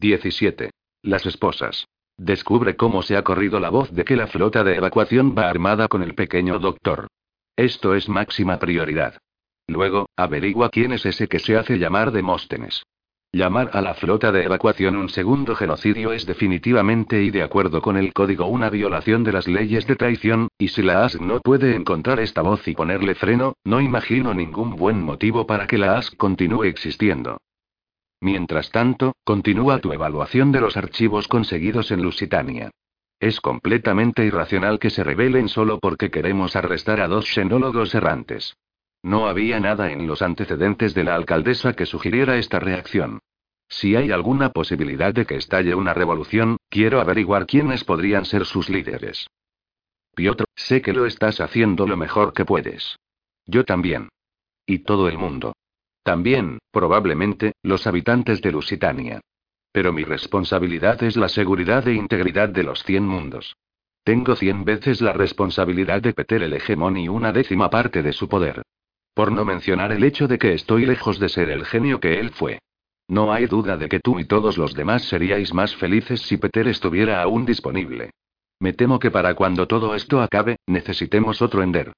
17. Las esposas. Descubre cómo se ha corrido la voz de que la flota de evacuación va armada con el pequeño doctor. Esto es máxima prioridad. Luego, averigua quién es ese que se hace llamar Demóstenes. Llamar a la flota de evacuación un segundo genocidio es definitivamente y de acuerdo con el código una violación de las leyes de traición, y si la ASC no puede encontrar esta voz y ponerle freno, no imagino ningún buen motivo para que la ASC continúe existiendo. Mientras tanto, continúa tu evaluación de los archivos conseguidos en Lusitania. Es completamente irracional que se rebelen solo porque queremos arrestar a dos xenólogos errantes. No había nada en los antecedentes de la alcaldesa que sugiriera esta reacción. Si hay alguna posibilidad de que estalle una revolución, quiero averiguar quiénes podrían ser sus líderes. Piotr, sé que lo estás haciendo lo mejor que puedes. Yo también. Y todo el mundo. También, probablemente, los habitantes de Lusitania. Pero mi responsabilidad es la seguridad e integridad de los cien mundos. Tengo cien veces la responsabilidad de Peter el hegemón y una décima parte de su poder. Por no mencionar el hecho de que estoy lejos de ser el genio que él fue. No hay duda de que tú y todos los demás seríais más felices si Peter estuviera aún disponible. Me temo que para cuando todo esto acabe, necesitemos otro Ender.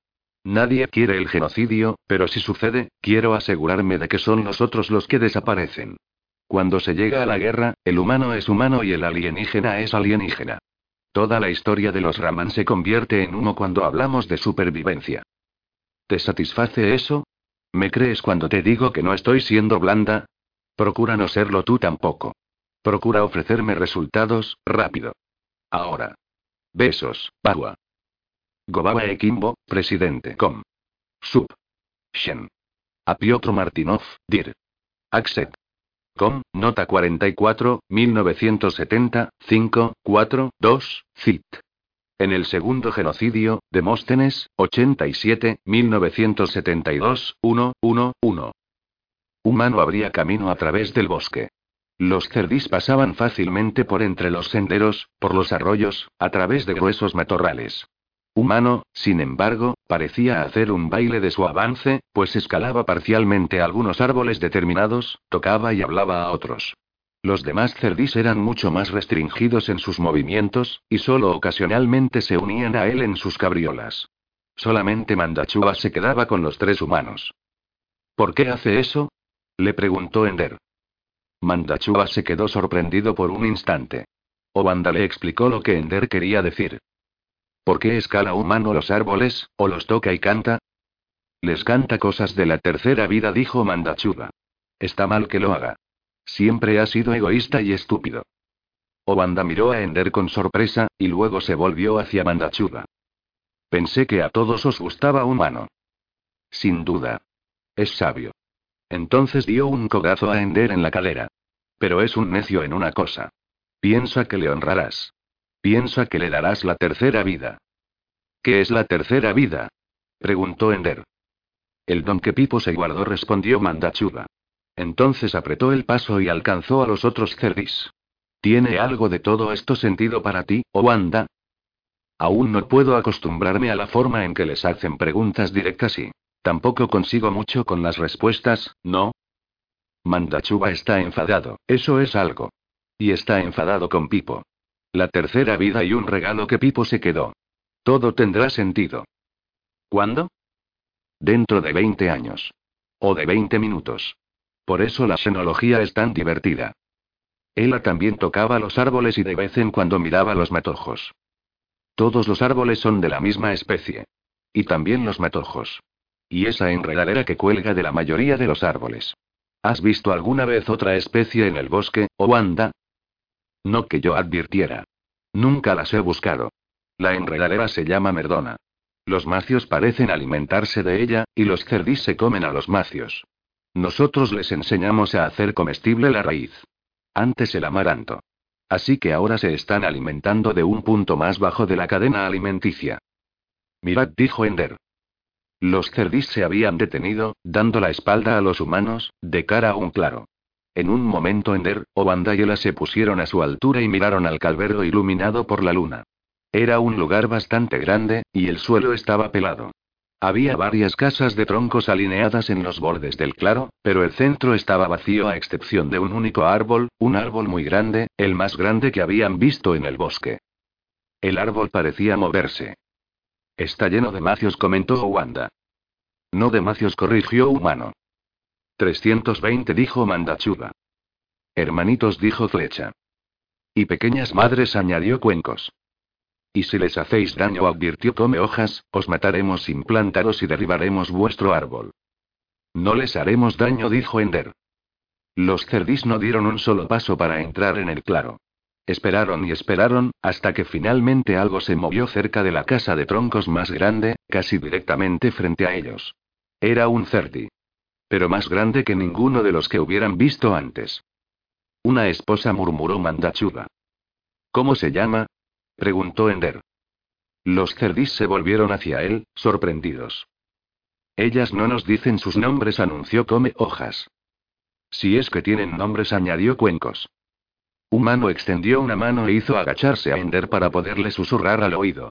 Nadie quiere el genocidio, pero si sucede, quiero asegurarme de que son nosotros los que desaparecen. Cuando se llega a la guerra, el humano es humano y el alienígena es alienígena. Toda la historia de los Raman se convierte en uno cuando hablamos de supervivencia. ¿Te satisface eso? ¿Me crees cuando te digo que no estoy siendo blanda? Procura no serlo tú tampoco. Procura ofrecerme resultados, rápido. Ahora. Besos, Bagua. Gobaba Ekimbo, presidente. Com. Sub. Shen. A Piotr Martinov, Dir. Axet. Com, nota 44, 1970, 5, 4, 2, CIT. En el segundo genocidio, Demóstenes, 87, 1972, 1, 1, 1. Humano abría camino a través del bosque. Los cerdís pasaban fácilmente por entre los senderos, por los arroyos, a través de gruesos matorrales. Humano, sin embargo, parecía hacer un baile de su avance, pues escalaba parcialmente algunos árboles determinados, tocaba y hablaba a otros. Los demás cerdís eran mucho más restringidos en sus movimientos, y solo ocasionalmente se unían a él en sus cabriolas. Solamente Mandachua se quedaba con los tres humanos. ¿Por qué hace eso? le preguntó Ender. Mandachua se quedó sorprendido por un instante. Obanda le explicó lo que Ender quería decir. ¿Por qué escala humano los árboles, o los toca y canta? Les canta cosas de la tercera vida, dijo Mandachuga. Está mal que lo haga. Siempre ha sido egoísta y estúpido. Obanda miró a Ender con sorpresa, y luego se volvió hacia Mandachuga. Pensé que a todos os gustaba humano. Sin duda. Es sabio. Entonces dio un cogazo a Ender en la cadera. Pero es un necio en una cosa. Piensa que le honrarás. Piensa que le darás la tercera vida. ¿Qué es la tercera vida? preguntó Ender. El don que Pipo se guardó, respondió Mandachuga. Entonces apretó el paso y alcanzó a los otros cerdis. ¿Tiene algo de todo esto sentido para ti, Wanda? Aún no puedo acostumbrarme a la forma en que les hacen preguntas directas y. Tampoco consigo mucho con las respuestas, ¿no? Mandachuba está enfadado, eso es algo. Y está enfadado con Pipo. La tercera vida y un regalo que Pipo se quedó. Todo tendrá sentido. ¿Cuándo? Dentro de 20 años. O de 20 minutos. Por eso la xenología es tan divertida. Ella también tocaba los árboles y de vez en cuando miraba los matojos. Todos los árboles son de la misma especie. Y también los matojos. Y esa enredadera que cuelga de la mayoría de los árboles. ¿Has visto alguna vez otra especie en el bosque, Wanda? No que yo advirtiera. Nunca las he buscado. La enredadera se llama merdona. Los macios parecen alimentarse de ella, y los cerdís se comen a los macios. Nosotros les enseñamos a hacer comestible la raíz. Antes el amaranto. Así que ahora se están alimentando de un punto más bajo de la cadena alimenticia. Mirad, dijo Ender. Los cerdis se habían detenido, dando la espalda a los humanos, de cara a un claro. En un momento Ender, Obanda y Ela se pusieron a su altura y miraron al calvero iluminado por la luna. Era un lugar bastante grande, y el suelo estaba pelado. Había varias casas de troncos alineadas en los bordes del claro, pero el centro estaba vacío a excepción de un único árbol, un árbol muy grande, el más grande que habían visto en el bosque. El árbol parecía moverse. Está lleno de macios, comentó Wanda. No de macios, corrigió Humano. 320 dijo Mandachuba. Hermanitos dijo Flecha. Y pequeñas madres añadió Cuencos. Y si les hacéis daño, advirtió Come hojas, os mataremos sin plantaros y derribaremos vuestro árbol. No les haremos daño, dijo Ender. Los cerdis no dieron un solo paso para entrar en el claro. Esperaron y esperaron, hasta que finalmente algo se movió cerca de la casa de troncos más grande, casi directamente frente a ellos. Era un cerdi. Pero más grande que ninguno de los que hubieran visto antes. Una esposa murmuró Mandachuba. ¿Cómo se llama? preguntó Ender. Los cerdis se volvieron hacia él, sorprendidos. Ellas no nos dicen sus nombres, anunció Come Hojas. Si es que tienen nombres, añadió Cuencos. Humano extendió una mano e hizo agacharse a Ender para poderle susurrar al oído.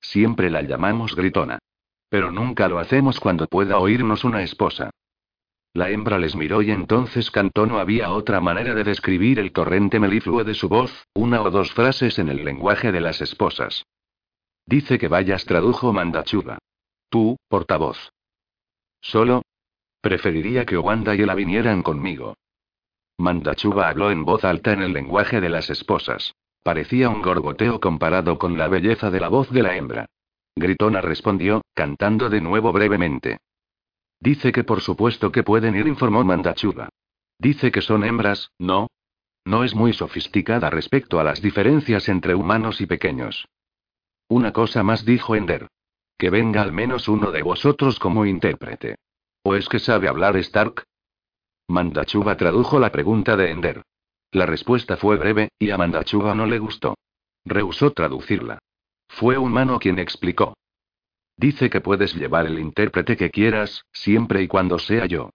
Siempre la llamamos gritona. Pero nunca lo hacemos cuando pueda oírnos una esposa. La hembra les miró y entonces cantó. No había otra manera de describir el torrente melifluo de su voz, una o dos frases en el lenguaje de las esposas. Dice que vayas, tradujo Mandachuba. Tú, portavoz. Solo. Preferiría que Wanda y Ella vinieran conmigo. Mandachuba habló en voz alta en el lenguaje de las esposas. Parecía un gorgoteo comparado con la belleza de la voz de la hembra. Gritona respondió, cantando de nuevo brevemente. Dice que por supuesto que pueden ir, informó Mandachuba. Dice que son hembras, ¿no? No es muy sofisticada respecto a las diferencias entre humanos y pequeños. Una cosa más dijo Ender. Que venga al menos uno de vosotros como intérprete. ¿O es que sabe hablar Stark? Mandachuba tradujo la pregunta de Ender. La respuesta fue breve, y a Mandachuba no le gustó. Rehusó traducirla. Fue humano quien explicó. Dice que puedes llevar el intérprete que quieras, siempre y cuando sea yo.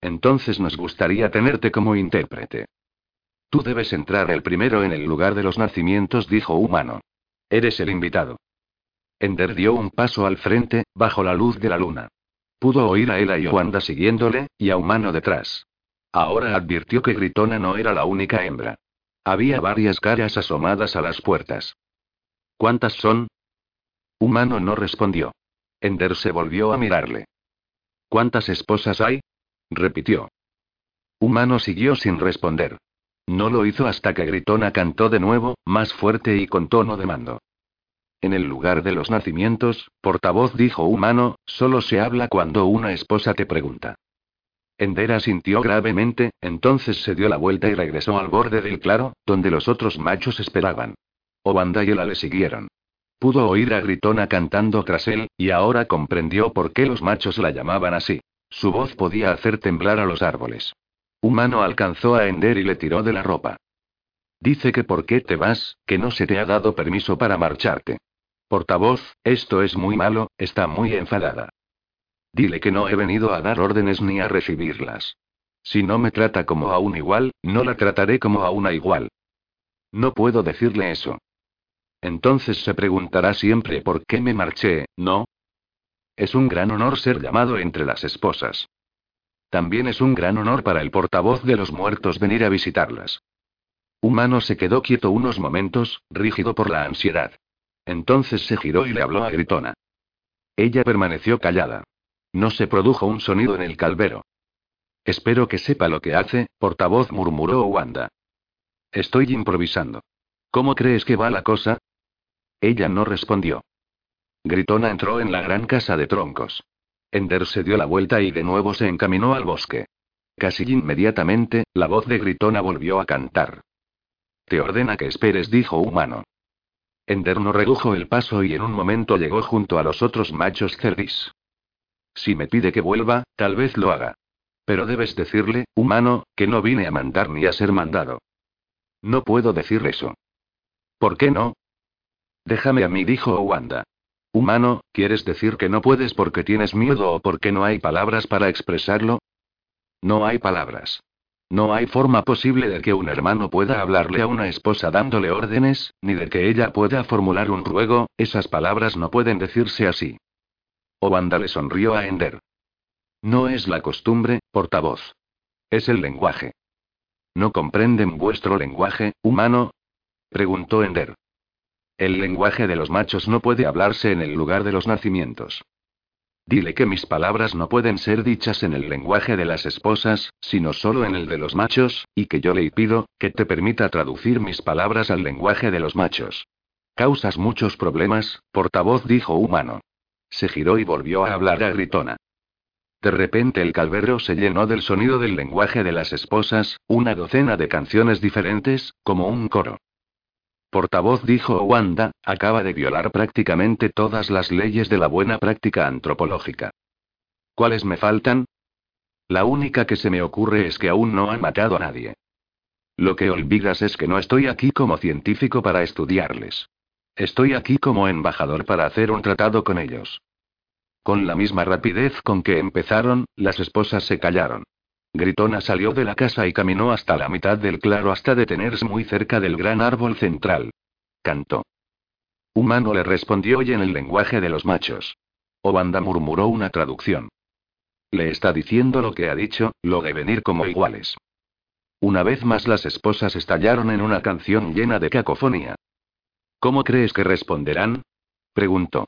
Entonces nos gustaría tenerte como intérprete. Tú debes entrar el primero en el lugar de los nacimientos, dijo Humano. Eres el invitado. Ender dio un paso al frente, bajo la luz de la luna. Pudo oír a Ela y Wanda siguiéndole, y a Humano detrás. Ahora advirtió que Gritona no era la única hembra. Había varias caras asomadas a las puertas. ¿Cuántas son? Humano no respondió. Ender se volvió a mirarle. ¿Cuántas esposas hay? repitió. Humano siguió sin responder. No lo hizo hasta que Gritona cantó de nuevo, más fuerte y con tono de mando. En el lugar de los nacimientos, portavoz dijo Humano, solo se habla cuando una esposa te pregunta. Ender asintió gravemente, entonces se dio la vuelta y regresó al borde del claro, donde los otros machos esperaban. Obanda y Ela le siguieron. Pudo oír a Gritona cantando tras él, y ahora comprendió por qué los machos la llamaban así. Su voz podía hacer temblar a los árboles. Humano alcanzó a Ender y le tiró de la ropa. Dice que por qué te vas, que no se te ha dado permiso para marcharte. Portavoz, esto es muy malo, está muy enfadada. Dile que no he venido a dar órdenes ni a recibirlas. Si no me trata como a un igual, no la trataré como a una igual. No puedo decirle eso. Entonces se preguntará siempre por qué me marché, ¿no? Es un gran honor ser llamado entre las esposas. También es un gran honor para el portavoz de los muertos venir a visitarlas. Humano se quedó quieto unos momentos, rígido por la ansiedad. Entonces se giró y le habló a Gritona. Ella permaneció callada. No se produjo un sonido en el calvero. Espero que sepa lo que hace, portavoz murmuró Wanda. Estoy improvisando. ¿Cómo crees que va la cosa? Ella no respondió. Gritona entró en la gran casa de troncos. Ender se dio la vuelta y de nuevo se encaminó al bosque. Casi inmediatamente, la voz de Gritona volvió a cantar. Te ordena que esperes, dijo Humano. Ender no redujo el paso y en un momento llegó junto a los otros machos cerdis. Si me pide que vuelva, tal vez lo haga. Pero debes decirle, humano, que no vine a mandar ni a ser mandado. No puedo decir eso. ¿Por qué no? Déjame a mí, dijo Wanda. Humano, ¿quieres decir que no puedes porque tienes miedo o porque no hay palabras para expresarlo? No hay palabras. No hay forma posible de que un hermano pueda hablarle a una esposa dándole órdenes, ni de que ella pueda formular un ruego, esas palabras no pueden decirse así. Wanda le sonrió a Ender. No es la costumbre, portavoz. Es el lenguaje. ¿No comprenden vuestro lenguaje, humano? preguntó Ender. El lenguaje de los machos no puede hablarse en el lugar de los nacimientos. Dile que mis palabras no pueden ser dichas en el lenguaje de las esposas, sino solo en el de los machos, y que yo le pido, que te permita traducir mis palabras al lenguaje de los machos. Causas muchos problemas, portavoz dijo humano. Se giró y volvió a hablar a gritona. De repente el calvero se llenó del sonido del lenguaje de las esposas, una docena de canciones diferentes, como un coro. Portavoz dijo Wanda, acaba de violar prácticamente todas las leyes de la buena práctica antropológica. ¿Cuáles me faltan? La única que se me ocurre es que aún no han matado a nadie. Lo que olvidas es que no estoy aquí como científico para estudiarles. Estoy aquí como embajador para hacer un tratado con ellos. Con la misma rapidez con que empezaron, las esposas se callaron. Gritona salió de la casa y caminó hasta la mitad del claro hasta detenerse muy cerca del gran árbol central. Cantó. Humano le respondió y en el lenguaje de los machos. Obanda murmuró una traducción. Le está diciendo lo que ha dicho, lo de venir como iguales. Una vez más las esposas estallaron en una canción llena de cacofonía. ¿Cómo crees que responderán? preguntó.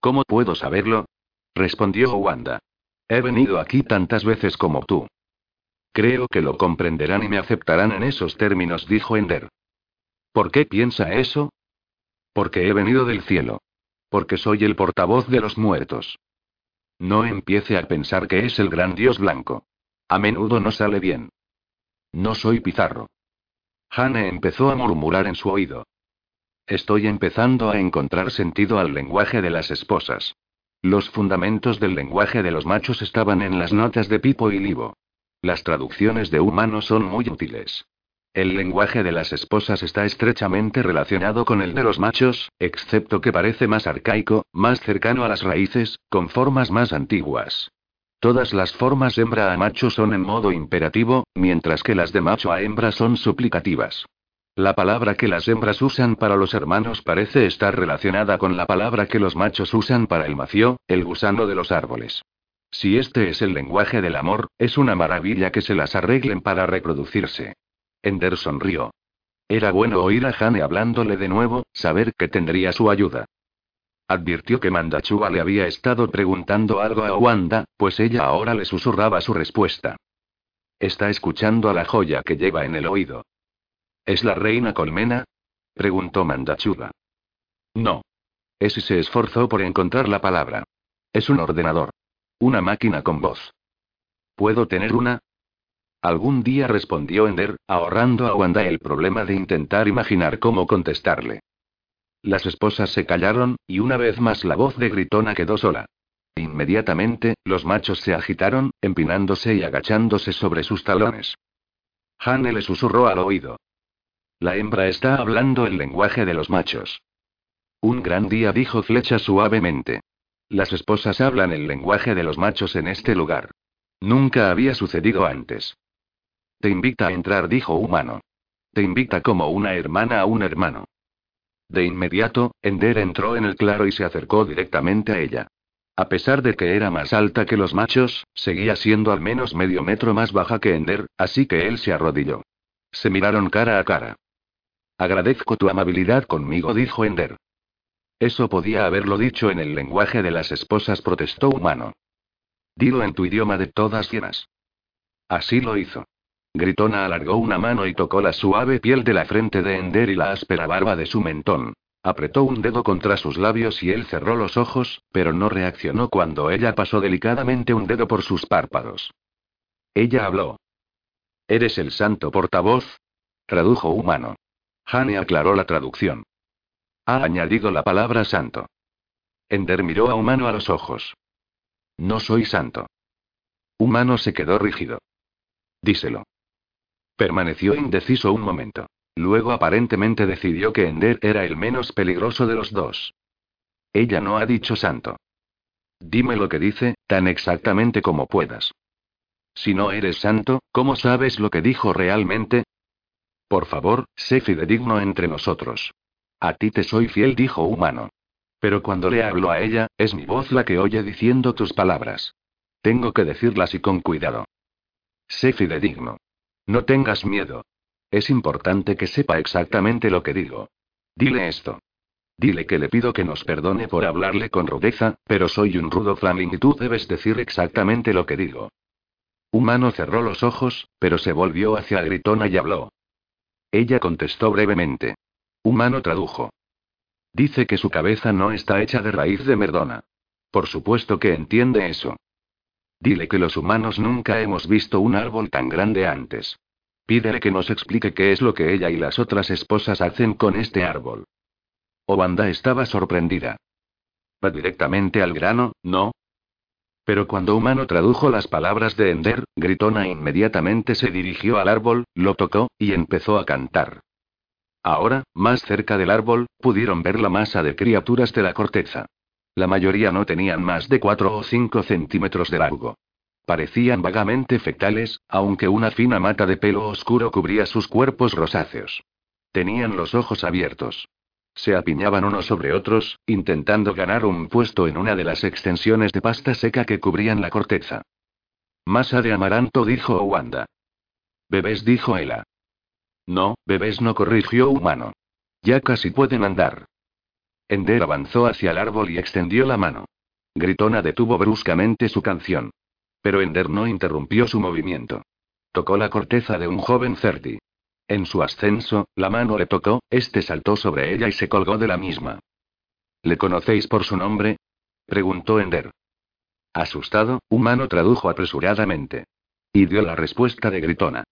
¿Cómo puedo saberlo? respondió Wanda. He venido aquí tantas veces como tú. Creo que lo comprenderán y me aceptarán en esos términos, dijo Ender. ¿Por qué piensa eso? Porque he venido del cielo. Porque soy el portavoz de los muertos. No empiece a pensar que es el gran dios blanco. A menudo no sale bien. No soy Pizarro. Hane empezó a murmurar en su oído. Estoy empezando a encontrar sentido al lenguaje de las esposas. Los fundamentos del lenguaje de los machos estaban en las notas de Pipo y Libo. Las traducciones de humano son muy útiles. El lenguaje de las esposas está estrechamente relacionado con el de los machos, excepto que parece más arcaico, más cercano a las raíces, con formas más antiguas. Todas las formas hembra a macho son en modo imperativo, mientras que las de macho a hembra son suplicativas. La palabra que las hembras usan para los hermanos parece estar relacionada con la palabra que los machos usan para el mació, el gusano de los árboles. Si este es el lenguaje del amor, es una maravilla que se las arreglen para reproducirse. Ender sonrió. Era bueno oír a Jane hablándole de nuevo, saber que tendría su ayuda. Advirtió que Mandachua le había estado preguntando algo a Wanda, pues ella ahora le susurraba su respuesta. Está escuchando a la joya que lleva en el oído. ¿Es la reina colmena? preguntó Mandachuba. No. Ese se esforzó por encontrar la palabra. Es un ordenador. Una máquina con voz. ¿Puedo tener una? Algún día respondió Ender, ahorrando a Wanda el problema de intentar imaginar cómo contestarle. Las esposas se callaron, y una vez más la voz de Gritona quedó sola. Inmediatamente, los machos se agitaron, empinándose y agachándose sobre sus talones. Hane le susurró al oído. La hembra está hablando el lenguaje de los machos. Un gran día dijo Flecha suavemente. Las esposas hablan el lenguaje de los machos en este lugar. Nunca había sucedido antes. Te invita a entrar, dijo Humano. Te invita como una hermana a un hermano. De inmediato, Ender entró en el claro y se acercó directamente a ella. A pesar de que era más alta que los machos, seguía siendo al menos medio metro más baja que Ender, así que él se arrodilló. Se miraron cara a cara. Agradezco tu amabilidad conmigo, dijo Ender. Eso podía haberlo dicho en el lenguaje de las esposas, protestó Humano. Dilo en tu idioma de todas llenas. Así lo hizo. Gritona alargó una mano y tocó la suave piel de la frente de Ender y la áspera barba de su mentón. Apretó un dedo contra sus labios y él cerró los ojos, pero no reaccionó cuando ella pasó delicadamente un dedo por sus párpados. Ella habló. ¿Eres el santo portavoz? Tradujo humano. Hane aclaró la traducción. Ha añadido la palabra santo. Ender miró a Humano a los ojos. No soy santo. Humano se quedó rígido. Díselo. Permaneció indeciso un momento. Luego aparentemente decidió que Ender era el menos peligroso de los dos. Ella no ha dicho santo. Dime lo que dice, tan exactamente como puedas. Si no eres santo, ¿cómo sabes lo que dijo realmente? Por favor, sé fidedigno entre nosotros. A ti te soy fiel, dijo humano. Pero cuando le hablo a ella, es mi voz la que oye diciendo tus palabras. Tengo que decirlas y con cuidado. Sé fidedigno. No tengas miedo. Es importante que sepa exactamente lo que digo. Dile esto. Dile que le pido que nos perdone por hablarle con rudeza, pero soy un rudo flaming y tú debes decir exactamente lo que digo. Humano cerró los ojos, pero se volvió hacia Gritona y habló. Ella contestó brevemente. Humano tradujo. Dice que su cabeza no está hecha de raíz de merdona. Por supuesto que entiende eso. Dile que los humanos nunca hemos visto un árbol tan grande antes. Pídele que nos explique qué es lo que ella y las otras esposas hacen con este árbol. Obanda estaba sorprendida. Va directamente al grano, ¿no? Pero cuando Humano tradujo las palabras de Ender, Gritona inmediatamente se dirigió al árbol, lo tocó, y empezó a cantar. Ahora, más cerca del árbol, pudieron ver la masa de criaturas de la corteza. La mayoría no tenían más de 4 o 5 centímetros de largo. Parecían vagamente fecales, aunque una fina mata de pelo oscuro cubría sus cuerpos rosáceos. Tenían los ojos abiertos. Se apiñaban unos sobre otros, intentando ganar un puesto en una de las extensiones de pasta seca que cubrían la corteza. Masa de amaranto, dijo Wanda. Bebés, dijo Ela. No, bebés no corrigió humano. Ya casi pueden andar. Ender avanzó hacia el árbol y extendió la mano. Gritona detuvo bruscamente su canción. Pero Ender no interrumpió su movimiento. Tocó la corteza de un joven Certi. En su ascenso, la mano le tocó, este saltó sobre ella y se colgó de la misma. ¿Le conocéis por su nombre? preguntó Ender. Asustado, Humano tradujo apresuradamente. Y dio la respuesta de Gritona.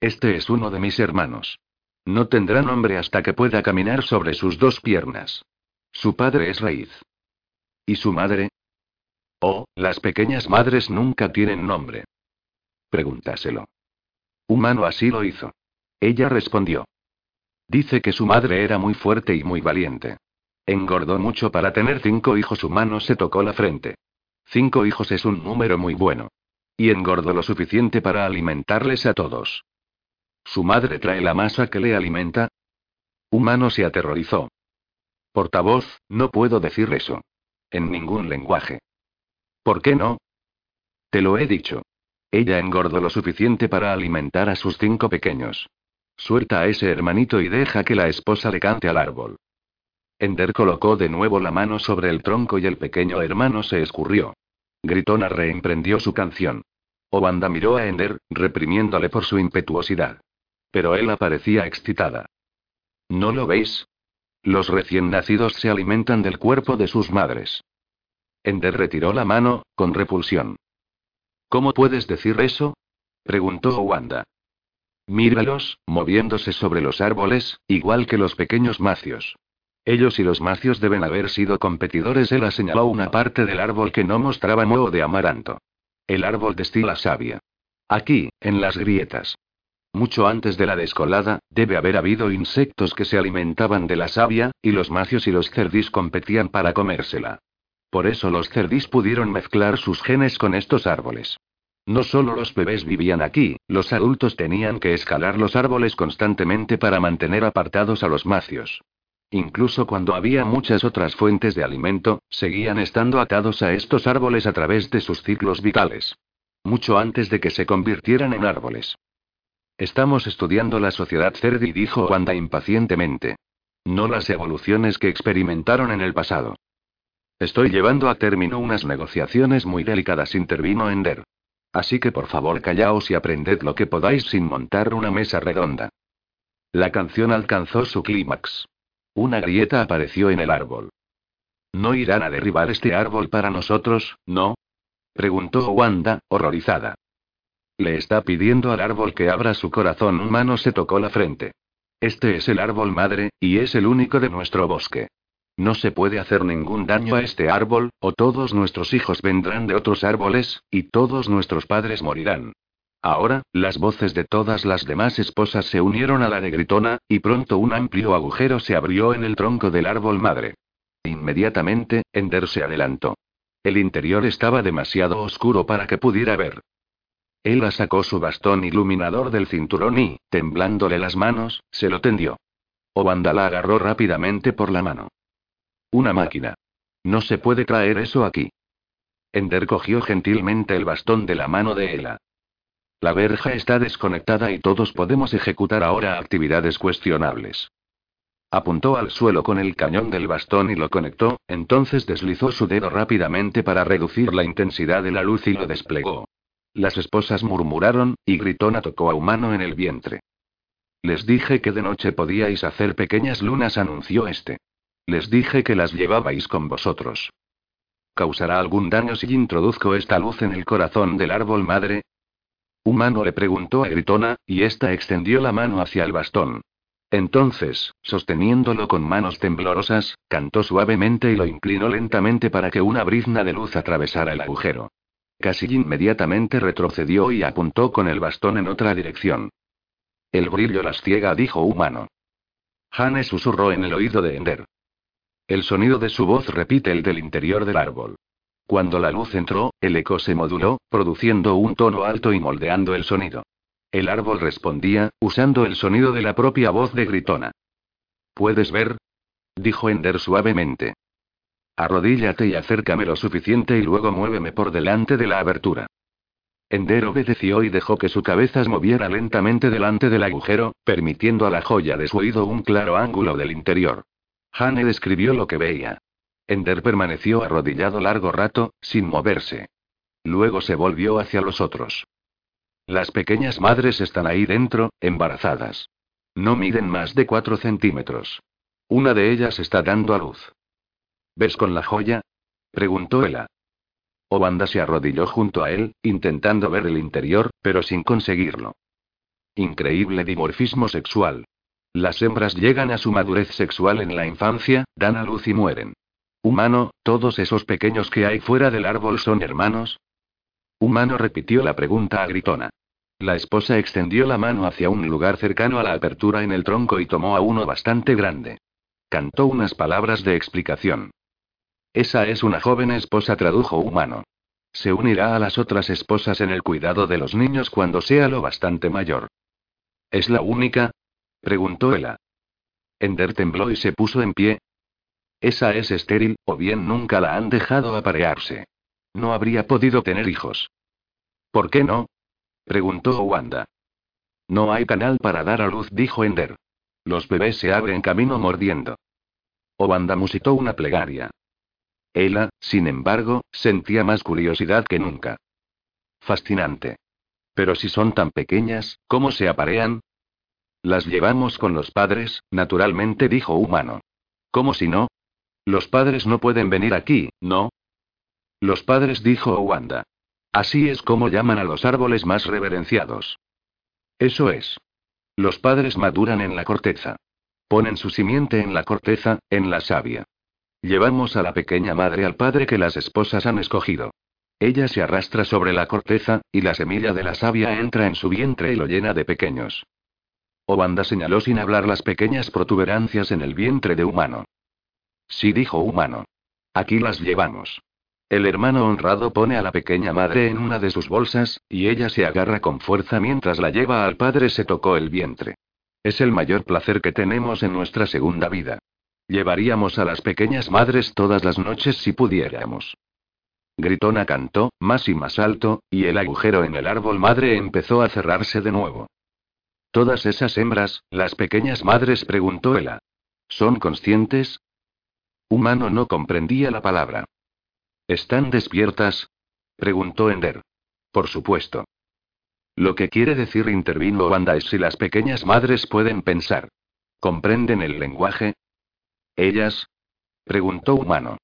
Este es uno de mis hermanos. No tendrá nombre hasta que pueda caminar sobre sus dos piernas. Su padre es raíz. ¿Y su madre? Oh, las pequeñas madres nunca tienen nombre. Pregúntaselo. Humano así lo hizo. Ella respondió. Dice que su madre era muy fuerte y muy valiente. Engordó mucho para tener cinco hijos humanos, se tocó la frente. Cinco hijos es un número muy bueno. Y engordó lo suficiente para alimentarles a todos. ¿Su madre trae la masa que le alimenta? Humano se aterrorizó. Portavoz, no puedo decir eso. En ningún lenguaje. ¿Por qué no? Te lo he dicho. Ella engordó lo suficiente para alimentar a sus cinco pequeños. Suelta a ese hermanito y deja que la esposa le cante al árbol. Ender colocó de nuevo la mano sobre el tronco y el pequeño hermano se escurrió. Gritona reemprendió su canción. Obanda miró a Ender, reprimiéndole por su impetuosidad. Pero él parecía excitada. ¿No lo veis? Los recién nacidos se alimentan del cuerpo de sus madres. Ender retiró la mano, con repulsión. ¿Cómo puedes decir eso? preguntó Wanda. Míralos, moviéndose sobre los árboles, igual que los pequeños macios. Ellos y los macios deben haber sido competidores. Él señaló una parte del árbol que no mostraba moho de amaranto. El árbol destila savia. Aquí, en las grietas. Mucho antes de la descolada, debe haber habido insectos que se alimentaban de la savia, y los macios y los cerdís competían para comérsela. Por eso los cerdís pudieron mezclar sus genes con estos árboles. No solo los bebés vivían aquí, los adultos tenían que escalar los árboles constantemente para mantener apartados a los macios. Incluso cuando había muchas otras fuentes de alimento, seguían estando atados a estos árboles a través de sus ciclos vitales. Mucho antes de que se convirtieran en árboles. Estamos estudiando la sociedad Cerdi, dijo Wanda impacientemente. No las evoluciones que experimentaron en el pasado. Estoy llevando a término unas negociaciones muy delicadas, intervino Ender. Así que por favor callaos y aprended lo que podáis sin montar una mesa redonda. La canción alcanzó su clímax. Una grieta apareció en el árbol. ¿No irán a derribar este árbol para nosotros, no? preguntó Wanda, horrorizada. Le está pidiendo al árbol que abra su corazón. Humano se tocó la frente. Este es el árbol madre, y es el único de nuestro bosque. No se puede hacer ningún daño a este árbol, o todos nuestros hijos vendrán de otros árboles, y todos nuestros padres morirán. Ahora, las voces de todas las demás esposas se unieron a la de Gritona, y pronto un amplio agujero se abrió en el tronco del árbol madre. Inmediatamente, Ender se adelantó. El interior estaba demasiado oscuro para que pudiera ver. Ella sacó su bastón iluminador del cinturón y, temblándole las manos, se lo tendió. Obanda la agarró rápidamente por la mano. Una máquina. No se puede traer eso aquí. Ender cogió gentilmente el bastón de la mano de Ella. La verja está desconectada y todos podemos ejecutar ahora actividades cuestionables. Apuntó al suelo con el cañón del bastón y lo conectó, entonces deslizó su dedo rápidamente para reducir la intensidad de la luz y lo desplegó. Las esposas murmuraron, y Gritona tocó a Humano en el vientre. Les dije que de noche podíais hacer pequeñas lunas, anunció este. Les dije que las llevabais con vosotros. ¿Causará algún daño si introduzco esta luz en el corazón del árbol madre? Humano le preguntó a Gritona, y ésta extendió la mano hacia el bastón. Entonces, sosteniéndolo con manos temblorosas, cantó suavemente y lo inclinó lentamente para que una brizna de luz atravesara el agujero. Casi inmediatamente retrocedió y apuntó con el bastón en otra dirección. El brillo las ciega, dijo Humano. Hane susurró en el oído de Ender. El sonido de su voz repite el del interior del árbol. Cuando la luz entró, el eco se moduló, produciendo un tono alto y moldeando el sonido. El árbol respondía, usando el sonido de la propia voz de Gritona. ¿Puedes ver? dijo Ender suavemente. Arrodíllate y acércame lo suficiente y luego muéveme por delante de la abertura. Ender obedeció y dejó que su cabeza se moviera lentamente delante del agujero, permitiendo a la joya de su oído un claro ángulo del interior. Hane describió lo que veía. Ender permaneció arrodillado largo rato, sin moverse. Luego se volvió hacia los otros. Las pequeñas madres están ahí dentro, embarazadas. No miden más de cuatro centímetros. Una de ellas está dando a luz. ¿Ves con la joya? preguntó Ella. Obanda se arrodilló junto a él, intentando ver el interior, pero sin conseguirlo. Increíble dimorfismo sexual. Las hembras llegan a su madurez sexual en la infancia, dan a luz y mueren. Humano, ¿todos esos pequeños que hay fuera del árbol son hermanos? Humano repitió la pregunta a Gritona. La esposa extendió la mano hacia un lugar cercano a la apertura en el tronco y tomó a uno bastante grande. Cantó unas palabras de explicación. Esa es una joven esposa, tradujo Humano. Se unirá a las otras esposas en el cuidado de los niños cuando sea lo bastante mayor. ¿Es la única? Preguntó Ella. Ender tembló y se puso en pie, esa es estéril, o bien nunca la han dejado aparearse. No habría podido tener hijos. ¿Por qué no? preguntó Wanda. No hay canal para dar a luz, dijo Ender. Los bebés se abren camino mordiendo. Wanda musitó una plegaria. Ella, sin embargo, sentía más curiosidad que nunca. Fascinante. Pero si son tan pequeñas, ¿cómo se aparean? Las llevamos con los padres, naturalmente dijo Humano. ¿Cómo si no? Los padres no pueden venir aquí, ¿no? Los padres, dijo Wanda. Así es como llaman a los árboles más reverenciados. Eso es. Los padres maduran en la corteza. Ponen su simiente en la corteza, en la savia. Llevamos a la pequeña madre al padre que las esposas han escogido. Ella se arrastra sobre la corteza, y la semilla de la savia entra en su vientre y lo llena de pequeños. Wanda señaló sin hablar las pequeñas protuberancias en el vientre de humano. Sí, dijo Humano. Aquí las llevamos. El hermano honrado pone a la pequeña madre en una de sus bolsas, y ella se agarra con fuerza mientras la lleva al padre se tocó el vientre. Es el mayor placer que tenemos en nuestra segunda vida. Llevaríamos a las pequeñas madres todas las noches si pudiéramos. Gritona cantó, más y más alto, y el agujero en el árbol madre empezó a cerrarse de nuevo. ¿Todas esas hembras, las pequeñas madres? preguntó Ella. ¿Son conscientes? Humano no comprendía la palabra. ¿Están despiertas? preguntó Ender. Por supuesto. Lo que quiere decir, intervino Wanda, es si las pequeñas madres pueden pensar. ¿Comprenden el lenguaje? ¿Ellas? preguntó Humano.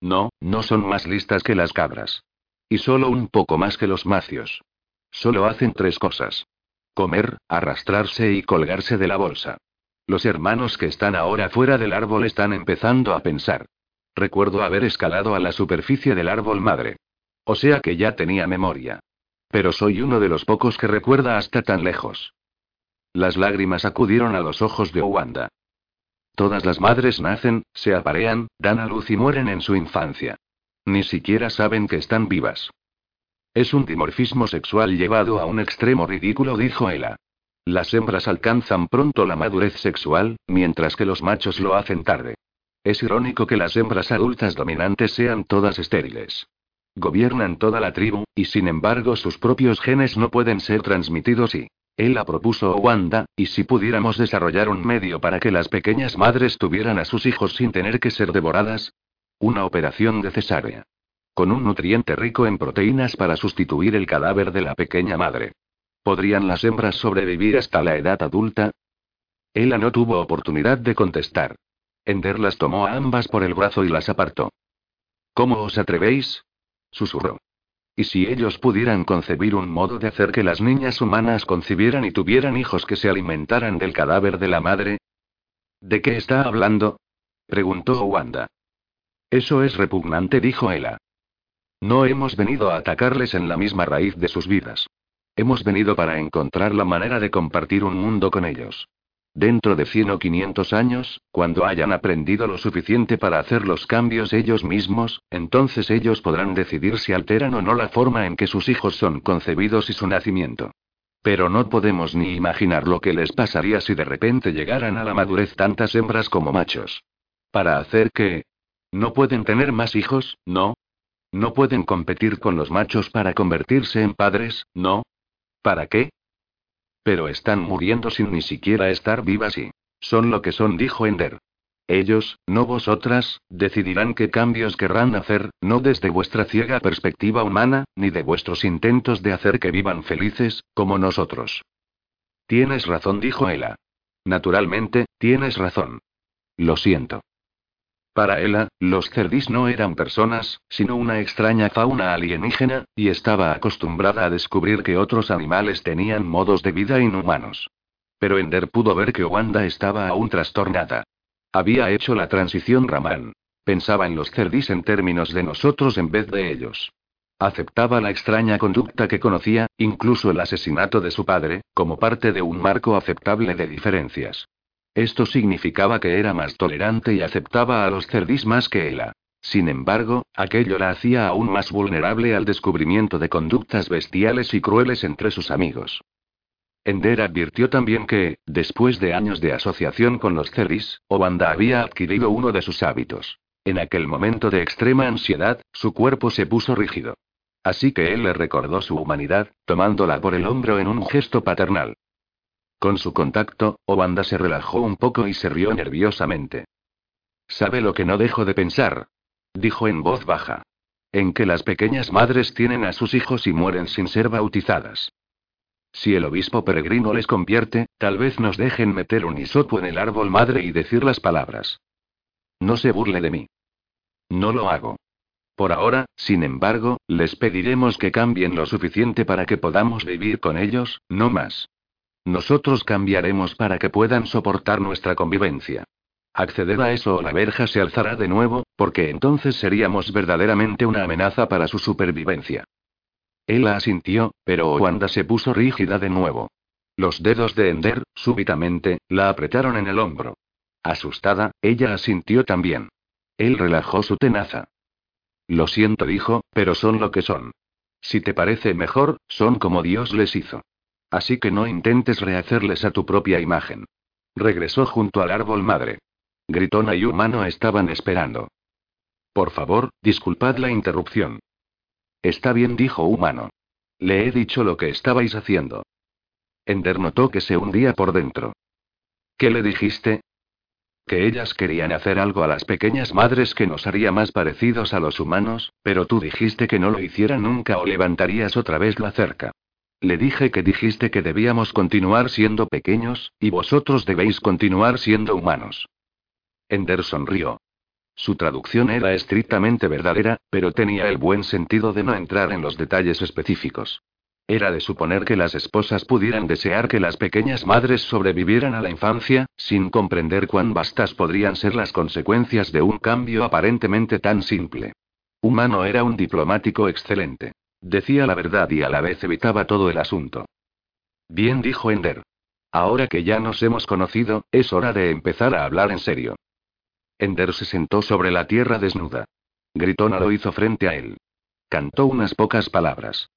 No, no son más listas que las cabras. Y solo un poco más que los macios. Solo hacen tres cosas. Comer, arrastrarse y colgarse de la bolsa. Los hermanos que están ahora fuera del árbol están empezando a pensar. Recuerdo haber escalado a la superficie del árbol madre. O sea que ya tenía memoria. Pero soy uno de los pocos que recuerda hasta tan lejos. Las lágrimas acudieron a los ojos de Owanda. Todas las madres nacen, se aparean, dan a luz y mueren en su infancia. Ni siquiera saben que están vivas. Es un dimorfismo sexual llevado a un extremo ridículo, dijo Ella. Las hembras alcanzan pronto la madurez sexual, mientras que los machos lo hacen tarde. Es irónico que las hembras adultas dominantes sean todas estériles. Gobiernan toda la tribu, y sin embargo sus propios genes no pueden ser transmitidos y... Él la propuso Wanda, y si pudiéramos desarrollar un medio para que las pequeñas madres tuvieran a sus hijos sin tener que ser devoradas. Una operación de cesárea. Con un nutriente rico en proteínas para sustituir el cadáver de la pequeña madre. ¿Podrían las hembras sobrevivir hasta la edad adulta? Ella no tuvo oportunidad de contestar. Ender las tomó a ambas por el brazo y las apartó. ¿Cómo os atrevéis? susurró. ¿Y si ellos pudieran concebir un modo de hacer que las niñas humanas concibieran y tuvieran hijos que se alimentaran del cadáver de la madre? ¿De qué está hablando? preguntó Wanda. Eso es repugnante, dijo Ella. No hemos venido a atacarles en la misma raíz de sus vidas. Hemos venido para encontrar la manera de compartir un mundo con ellos. Dentro de 100 o 500 años, cuando hayan aprendido lo suficiente para hacer los cambios ellos mismos, entonces ellos podrán decidir si alteran o no la forma en que sus hijos son concebidos y su nacimiento. Pero no podemos ni imaginar lo que les pasaría si de repente llegaran a la madurez tantas hembras como machos. ¿Para hacer qué? ¿No pueden tener más hijos? No. ¿No pueden competir con los machos para convertirse en padres? No. ¿Para qué? Pero están muriendo sin ni siquiera estar vivas y... Son lo que son, dijo Ender. Ellos, no vosotras, decidirán qué cambios querrán hacer, no desde vuestra ciega perspectiva humana, ni de vuestros intentos de hacer que vivan felices, como nosotros. Tienes razón, dijo Ella. Naturalmente, tienes razón. Lo siento. Para ella, los cerdis no eran personas, sino una extraña fauna alienígena, y estaba acostumbrada a descubrir que otros animales tenían modos de vida inhumanos. Pero Ender pudo ver que Wanda estaba aún trastornada. Había hecho la transición Raman. Pensaba en los cerdis en términos de nosotros en vez de ellos. Aceptaba la extraña conducta que conocía, incluso el asesinato de su padre, como parte de un marco aceptable de diferencias. Esto significaba que era más tolerante y aceptaba a los cerdis más que ella. Sin embargo, aquello la hacía aún más vulnerable al descubrimiento de conductas bestiales y crueles entre sus amigos. Ender advirtió también que, después de años de asociación con los cerdis, Obanda había adquirido uno de sus hábitos. En aquel momento de extrema ansiedad, su cuerpo se puso rígido. Así que él le recordó su humanidad, tomándola por el hombro en un gesto paternal. Con su contacto, Obanda se relajó un poco y se rió nerviosamente. ¿Sabe lo que no dejo de pensar? Dijo en voz baja. En que las pequeñas madres tienen a sus hijos y mueren sin ser bautizadas. Si el obispo peregrino les convierte, tal vez nos dejen meter un hisopo en el árbol madre y decir las palabras. No se burle de mí. No lo hago. Por ahora, sin embargo, les pediremos que cambien lo suficiente para que podamos vivir con ellos, no más. Nosotros cambiaremos para que puedan soportar nuestra convivencia. Acceder a eso o la verja se alzará de nuevo, porque entonces seríamos verdaderamente una amenaza para su supervivencia. Él asintió, pero Wanda se puso rígida de nuevo. Los dedos de Ender, súbitamente, la apretaron en el hombro. Asustada, ella asintió también. Él relajó su tenaza. Lo siento, dijo, pero son lo que son. Si te parece mejor, son como Dios les hizo. Así que no intentes rehacerles a tu propia imagen. Regresó junto al árbol madre. Gritona y Humano estaban esperando. Por favor, disculpad la interrupción. Está bien, dijo Humano. Le he dicho lo que estabais haciendo. Ender notó que se hundía por dentro. ¿Qué le dijiste? Que ellas querían hacer algo a las pequeñas madres que nos haría más parecidos a los humanos, pero tú dijiste que no lo hicieran nunca o levantarías otra vez la cerca. Le dije que dijiste que debíamos continuar siendo pequeños, y vosotros debéis continuar siendo humanos. Ender sonrió. Su traducción era estrictamente verdadera, pero tenía el buen sentido de no entrar en los detalles específicos. Era de suponer que las esposas pudieran desear que las pequeñas madres sobrevivieran a la infancia, sin comprender cuán vastas podrían ser las consecuencias de un cambio aparentemente tan simple. Humano era un diplomático excelente. Decía la verdad y a la vez evitaba todo el asunto. Bien dijo Ender. Ahora que ya nos hemos conocido, es hora de empezar a hablar en serio. Ender se sentó sobre la tierra desnuda. Gritona lo hizo frente a él. Cantó unas pocas palabras.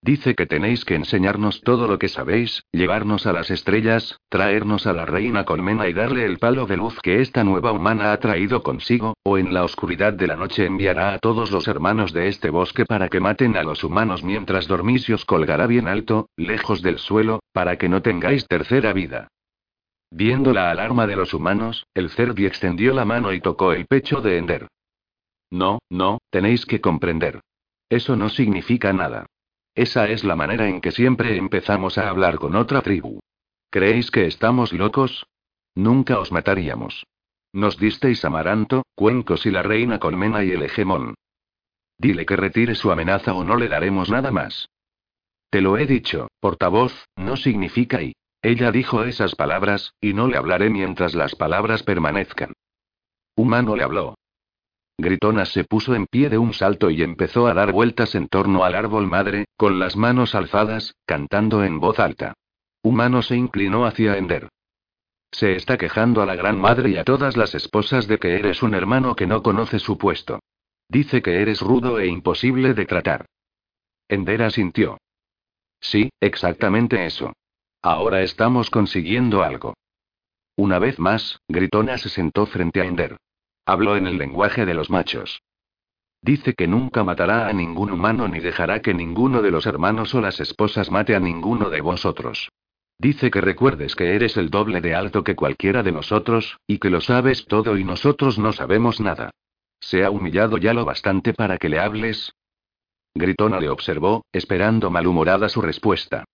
Dice que tenéis que enseñarnos todo lo que sabéis, llevarnos a las estrellas, traernos a la reina colmena y darle el palo de luz que esta nueva humana ha traído consigo, o en la oscuridad de la noche enviará a todos los hermanos de este bosque para que maten a los humanos mientras dormís y os colgará bien alto, lejos del suelo, para que no tengáis tercera vida. Viendo la alarma de los humanos, el Cerdi extendió la mano y tocó el pecho de Ender. No, no, tenéis que comprender. Eso no significa nada. Esa es la manera en que siempre empezamos a hablar con otra tribu. ¿Creéis que estamos locos? Nunca os mataríamos. Nos disteis amaranto, cuencos y la reina colmena y el hegemón. Dile que retire su amenaza o no le daremos nada más. Te lo he dicho, portavoz, no significa y. Ella dijo esas palabras, y no le hablaré mientras las palabras permanezcan. Humano le habló. Gritona se puso en pie de un salto y empezó a dar vueltas en torno al árbol madre, con las manos alzadas, cantando en voz alta. Humano se inclinó hacia Ender. Se está quejando a la gran madre y a todas las esposas de que eres un hermano que no conoce su puesto. Dice que eres rudo e imposible de tratar. Ender asintió. Sí, exactamente eso. Ahora estamos consiguiendo algo. Una vez más, Gritona se sentó frente a Ender. Habló en el lenguaje de los machos. Dice que nunca matará a ningún humano ni dejará que ninguno de los hermanos o las esposas mate a ninguno de vosotros. Dice que recuerdes que eres el doble de alto que cualquiera de nosotros, y que lo sabes todo y nosotros no sabemos nada. ¿Se ha humillado ya lo bastante para que le hables? Gritona le observó, esperando malhumorada su respuesta.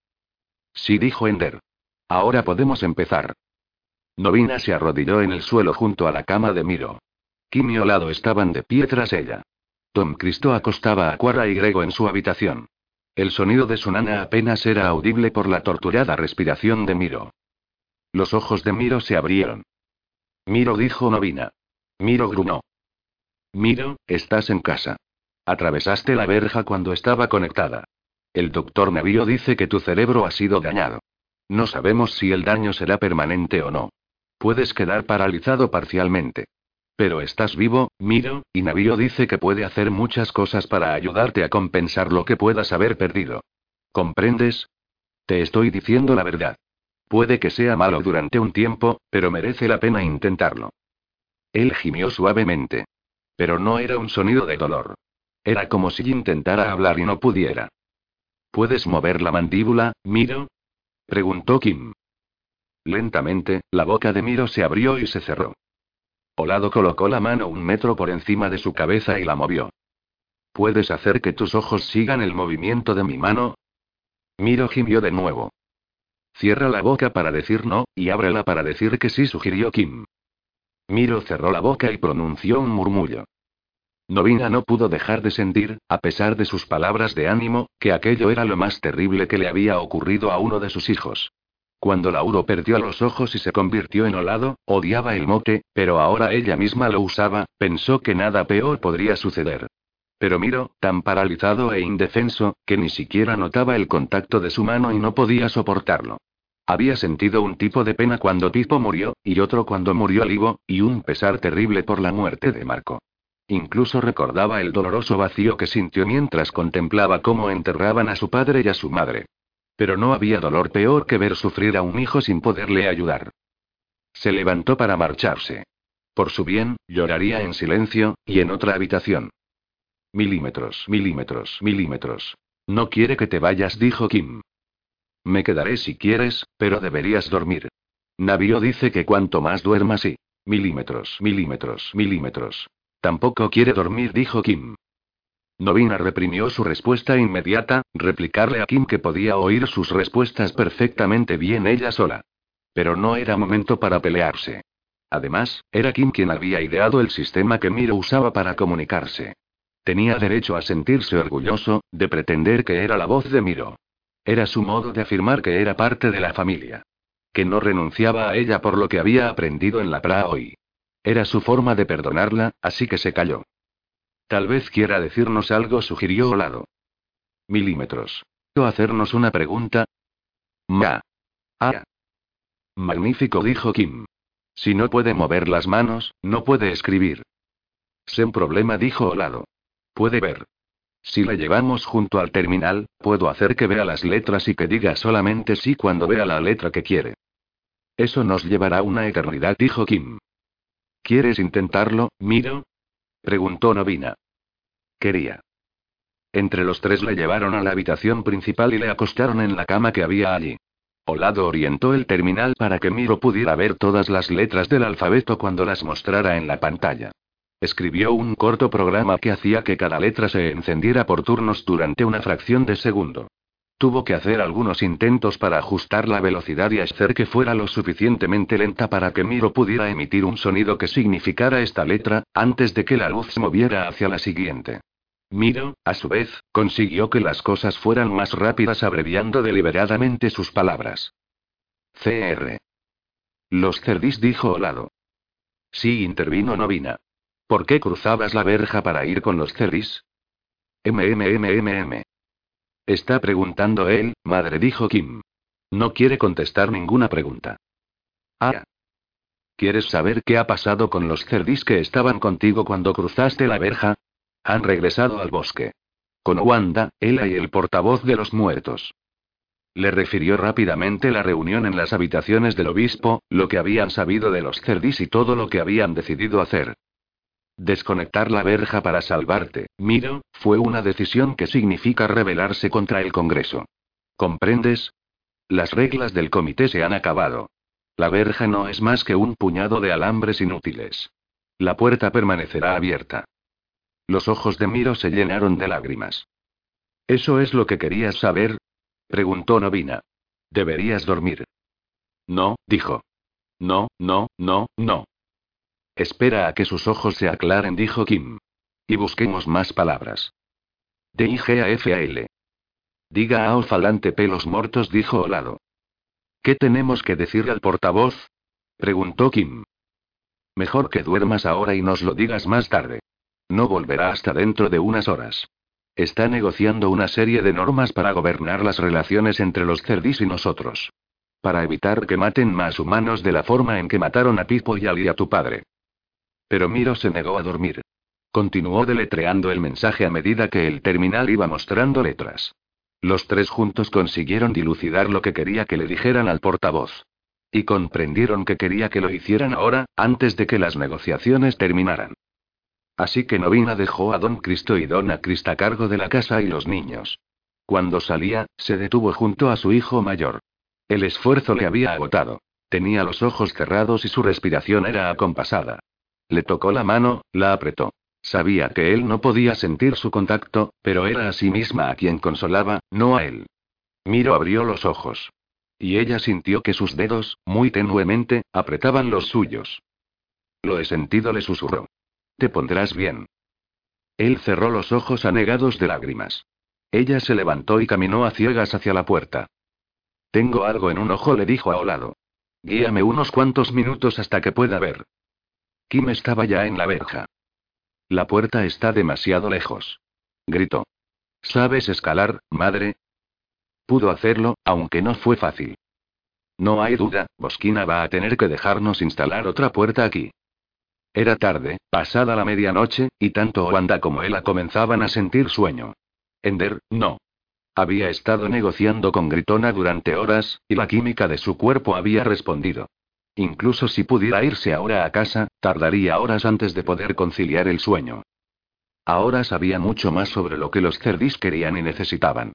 Sí, dijo Ender. Ahora podemos empezar. Novina se arrodilló en el suelo junto a la cama de Miro. Kim y Olado estaban de pie tras ella. Tom Cristo acostaba a Cuara y Grego en su habitación. El sonido de su nana apenas era audible por la torturada respiración de Miro. Los ojos de Miro se abrieron. Miro dijo Novina. Miro grunó. Miro, estás en casa. Atravesaste la verja cuando estaba conectada. El doctor Navío dice que tu cerebro ha sido dañado. No sabemos si el daño será permanente o no. Puedes quedar paralizado parcialmente. Pero estás vivo, Miro, y Navío dice que puede hacer muchas cosas para ayudarte a compensar lo que puedas haber perdido. ¿Comprendes? Te estoy diciendo la verdad. Puede que sea malo durante un tiempo, pero merece la pena intentarlo. Él gimió suavemente. Pero no era un sonido de dolor. Era como si intentara hablar y no pudiera. ¿Puedes mover la mandíbula, Miro? preguntó Kim. Lentamente, la boca de Miro se abrió y se cerró. Olado colocó la mano un metro por encima de su cabeza y la movió. ¿Puedes hacer que tus ojos sigan el movimiento de mi mano? Miro gimió de nuevo. Cierra la boca para decir no, y ábrela para decir que sí, sugirió Kim. Miro cerró la boca y pronunció un murmullo. Novina no pudo dejar de sentir, a pesar de sus palabras de ánimo, que aquello era lo más terrible que le había ocurrido a uno de sus hijos. Cuando Lauro perdió los ojos y se convirtió en olado, odiaba el mote, pero ahora ella misma lo usaba, pensó que nada peor podría suceder. Pero Miro, tan paralizado e indefenso, que ni siquiera notaba el contacto de su mano y no podía soportarlo. Había sentido un tipo de pena cuando Pipo murió, y otro cuando murió Livo, y un pesar terrible por la muerte de Marco. Incluso recordaba el doloroso vacío que sintió mientras contemplaba cómo enterraban a su padre y a su madre. Pero no había dolor peor que ver sufrir a un hijo sin poderle ayudar. Se levantó para marcharse. Por su bien, lloraría en silencio, y en otra habitación. Milímetros, milímetros, milímetros. No quiere que te vayas, dijo Kim. Me quedaré si quieres, pero deberías dormir. Navío dice que cuanto más duermas y... Milímetros, milímetros, milímetros. Tampoco quiere dormir, dijo Kim. Novina reprimió su respuesta inmediata, replicarle a Kim que podía oír sus respuestas perfectamente bien ella sola. Pero no era momento para pelearse. Además, era Kim quien había ideado el sistema que Miro usaba para comunicarse. Tenía derecho a sentirse orgulloso, de pretender que era la voz de Miro. Era su modo de afirmar que era parte de la familia. Que no renunciaba a ella por lo que había aprendido en la PRA hoy. Era su forma de perdonarla, así que se calló. Tal vez quiera decirnos algo, sugirió Olado. milímetros. ¿O hacernos una pregunta? Ma. Ah. Magnífico, dijo Kim. Si no puede mover las manos, no puede escribir. Sin problema, dijo Olado. Puede ver. Si la llevamos junto al terminal, puedo hacer que vea las letras y que diga solamente sí cuando vea la letra que quiere. Eso nos llevará una eternidad, dijo Kim. ¿Quieres intentarlo, Miro? Preguntó Novina. Quería. Entre los tres le llevaron a la habitación principal y le acostaron en la cama que había allí. Olado orientó el terminal para que Miro pudiera ver todas las letras del alfabeto cuando las mostrara en la pantalla. Escribió un corto programa que hacía que cada letra se encendiera por turnos durante una fracción de segundo. Tuvo que hacer algunos intentos para ajustar la velocidad y hacer que fuera lo suficientemente lenta para que Miro pudiera emitir un sonido que significara esta letra, antes de que la luz se moviera hacia la siguiente. Miro, a su vez, consiguió que las cosas fueran más rápidas abreviando deliberadamente sus palabras. CR. Los cerdis dijo Olado. Sí, intervino Novina. ¿Por qué cruzabas la verja para ir con los cerdis? MMMMM. Está preguntando él, madre, dijo Kim. No quiere contestar ninguna pregunta. Ah. ¿Quieres saber qué ha pasado con los cerdis que estaban contigo cuando cruzaste la verja? Han regresado al bosque. Con Wanda, Ella y el portavoz de los muertos. Le refirió rápidamente la reunión en las habitaciones del obispo, lo que habían sabido de los cerdis y todo lo que habían decidido hacer. Desconectar la verja para salvarte, Miro, fue una decisión que significa rebelarse contra el Congreso. ¿Comprendes? Las reglas del comité se han acabado. La verja no es más que un puñado de alambres inútiles. La puerta permanecerá abierta. Los ojos de Miro se llenaron de lágrimas. ¿Eso es lo que querías saber? preguntó Novina. Deberías dormir. No, dijo. No, no, no, no. Espera a que sus ojos se aclaren, dijo Kim. Y busquemos más palabras. D-I-G-A-F-A-L. Diga a falante pelos muertos, dijo Olado. ¿Qué tenemos que decirle al portavoz? preguntó Kim. Mejor que duermas ahora y nos lo digas más tarde. No volverá hasta dentro de unas horas. Está negociando una serie de normas para gobernar las relaciones entre los cerdis y nosotros. Para evitar que maten más humanos de la forma en que mataron a Pipo y Ali a tu padre. Pero Miro se negó a dormir. Continuó deletreando el mensaje a medida que el terminal iba mostrando letras. Los tres juntos consiguieron dilucidar lo que quería que le dijeran al portavoz. Y comprendieron que quería que lo hicieran ahora, antes de que las negociaciones terminaran. Así que Novina dejó a Don Cristo y Dona Crista a cargo de la casa y los niños. Cuando salía, se detuvo junto a su hijo mayor. El esfuerzo le había agotado. Tenía los ojos cerrados y su respiración era acompasada. Le tocó la mano, la apretó. Sabía que él no podía sentir su contacto, pero era a sí misma a quien consolaba, no a él. Miro abrió los ojos. Y ella sintió que sus dedos, muy tenuemente, apretaban los suyos. Lo he sentido, le susurró. Te pondrás bien. Él cerró los ojos anegados de lágrimas. Ella se levantó y caminó a ciegas hacia la puerta. Tengo algo en un ojo, le dijo a Olado. Guíame unos cuantos minutos hasta que pueda ver. Kim estaba ya en la verja. La puerta está demasiado lejos. Gritó. ¿Sabes escalar, madre? Pudo hacerlo, aunque no fue fácil. No hay duda, Bosquina va a tener que dejarnos instalar otra puerta aquí. Era tarde, pasada la medianoche, y tanto Wanda como ella comenzaban a sentir sueño. Ender, no. Había estado negociando con Gritona durante horas, y la química de su cuerpo había respondido. Incluso si pudiera irse ahora a casa, tardaría horas antes de poder conciliar el sueño. Ahora sabía mucho más sobre lo que los cerdis querían y necesitaban.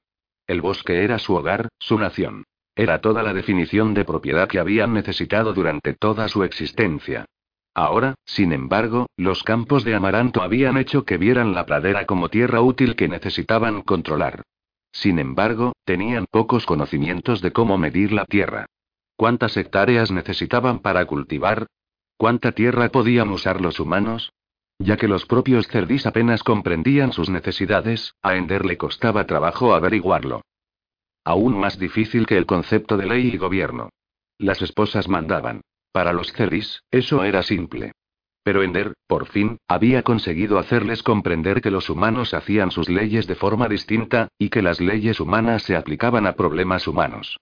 El bosque era su hogar, su nación. Era toda la definición de propiedad que habían necesitado durante toda su existencia. Ahora, sin embargo, los campos de amaranto habían hecho que vieran la pradera como tierra útil que necesitaban controlar. Sin embargo, tenían pocos conocimientos de cómo medir la tierra. ¿Cuántas hectáreas necesitaban para cultivar? ¿Cuánta tierra podían usar los humanos? Ya que los propios cerdis apenas comprendían sus necesidades, a Ender le costaba trabajo averiguarlo. Aún más difícil que el concepto de ley y gobierno. Las esposas mandaban. Para los cerdis, eso era simple. Pero Ender, por fin, había conseguido hacerles comprender que los humanos hacían sus leyes de forma distinta, y que las leyes humanas se aplicaban a problemas humanos.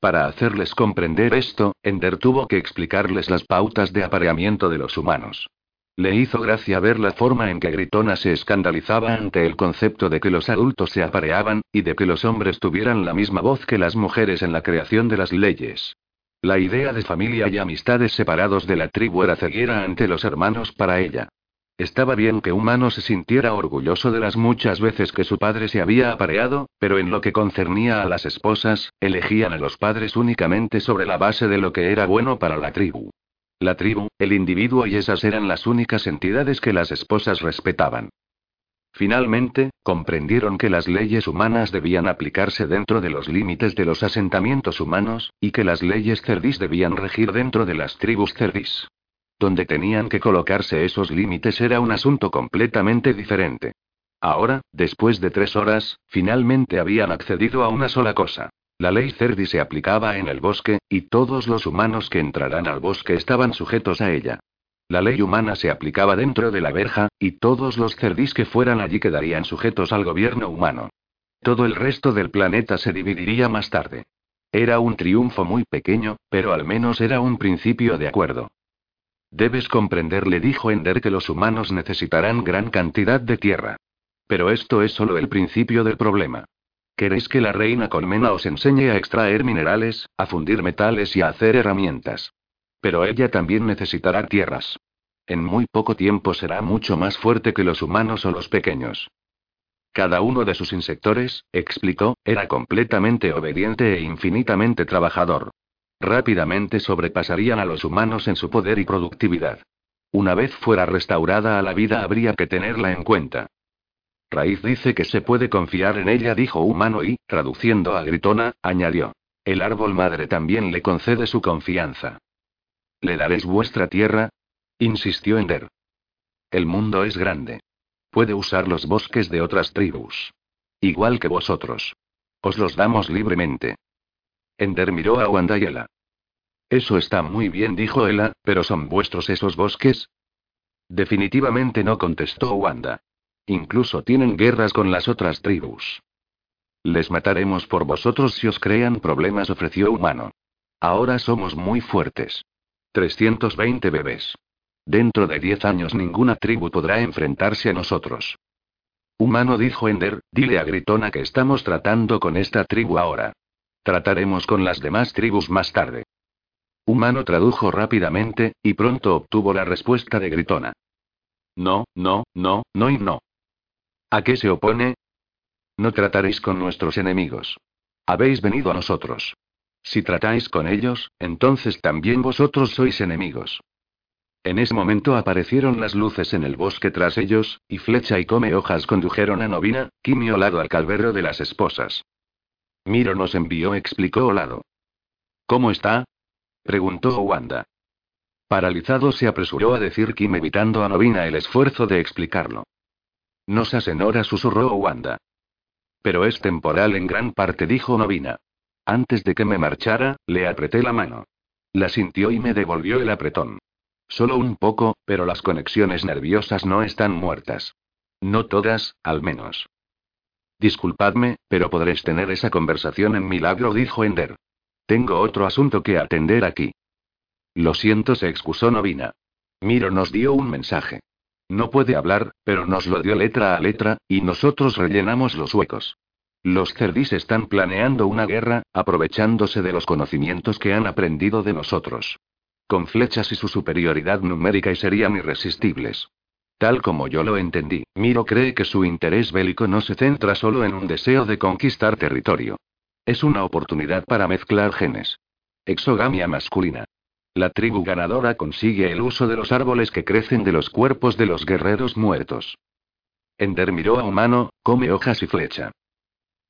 Para hacerles comprender esto, Ender tuvo que explicarles las pautas de apareamiento de los humanos. Le hizo gracia ver la forma en que Gritona se escandalizaba ante el concepto de que los adultos se apareaban, y de que los hombres tuvieran la misma voz que las mujeres en la creación de las leyes. La idea de familia y amistades separados de la tribu era ceguera ante los hermanos para ella. Estaba bien que Humano se sintiera orgulloso de las muchas veces que su padre se había apareado, pero en lo que concernía a las esposas, elegían a los padres únicamente sobre la base de lo que era bueno para la tribu. La tribu, el individuo y esas eran las únicas entidades que las esposas respetaban. Finalmente, comprendieron que las leyes humanas debían aplicarse dentro de los límites de los asentamientos humanos, y que las leyes cerdís debían regir dentro de las tribus cerdís. Donde tenían que colocarse esos límites era un asunto completamente diferente. Ahora, después de tres horas, finalmente habían accedido a una sola cosa. La ley Cerdi se aplicaba en el bosque, y todos los humanos que entrarán al bosque estaban sujetos a ella. La ley humana se aplicaba dentro de la verja, y todos los cerdís que fueran allí quedarían sujetos al gobierno humano. Todo el resto del planeta se dividiría más tarde. Era un triunfo muy pequeño, pero al menos era un principio de acuerdo. Debes comprender, le dijo Ender, que los humanos necesitarán gran cantidad de tierra. Pero esto es solo el principio del problema. ¿Queréis que la reina Colmena os enseñe a extraer minerales, a fundir metales y a hacer herramientas? Pero ella también necesitará tierras. En muy poco tiempo será mucho más fuerte que los humanos o los pequeños. Cada uno de sus insectores, explicó, era completamente obediente e infinitamente trabajador. Rápidamente sobrepasarían a los humanos en su poder y productividad. Una vez fuera restaurada a la vida habría que tenerla en cuenta. Raíz dice que se puede confiar en ella, dijo humano y, traduciendo a Gritona, añadió. El árbol madre también le concede su confianza. ¿Le daréis vuestra tierra? insistió Ender. El mundo es grande. Puede usar los bosques de otras tribus. Igual que vosotros. Os los damos libremente. Ender miró a Wanda y Ela. Eso está muy bien, dijo Ela, pero ¿son vuestros esos bosques? Definitivamente no contestó Wanda. Incluso tienen guerras con las otras tribus. Les mataremos por vosotros si os crean problemas, ofreció Humano. Ahora somos muy fuertes. 320 bebés. Dentro de 10 años ninguna tribu podrá enfrentarse a nosotros. Humano dijo Ender, dile a Gritona que estamos tratando con esta tribu ahora. Trataremos con las demás tribus más tarde. Humano tradujo rápidamente, y pronto obtuvo la respuesta de Gritona. No, no, no, no y no. ¿A qué se opone? No trataréis con nuestros enemigos. Habéis venido a nosotros. Si tratáis con ellos, entonces también vosotros sois enemigos. En ese momento aparecieron las luces en el bosque tras ellos, y Flecha y Come Hojas condujeron a Novina, Kimi Olado al calvero de las esposas. Miro nos envió, explicó Olado. ¿Cómo está? preguntó Wanda. Paralizado se apresuró a decir Kim evitando a Novina el esfuerzo de explicarlo. Nos asenora, susurró Wanda. Pero es temporal en gran parte, dijo Novina. Antes de que me marchara, le apreté la mano. La sintió y me devolvió el apretón. Solo un poco, pero las conexiones nerviosas no están muertas. No todas, al menos. Disculpadme, pero podréis tener esa conversación en Milagro, dijo Ender. Tengo otro asunto que atender aquí. Lo siento, se excusó Novina. Miro nos dio un mensaje. No puede hablar, pero nos lo dio letra a letra, y nosotros rellenamos los huecos. Los cerdis están planeando una guerra, aprovechándose de los conocimientos que han aprendido de nosotros. Con flechas y su superioridad numérica y serían irresistibles. Tal como yo lo entendí, Miro cree que su interés bélico no se centra solo en un deseo de conquistar territorio. Es una oportunidad para mezclar genes. Exogamia masculina. La tribu ganadora consigue el uso de los árboles que crecen de los cuerpos de los guerreros muertos. Ender miró a humano, come hojas y flecha.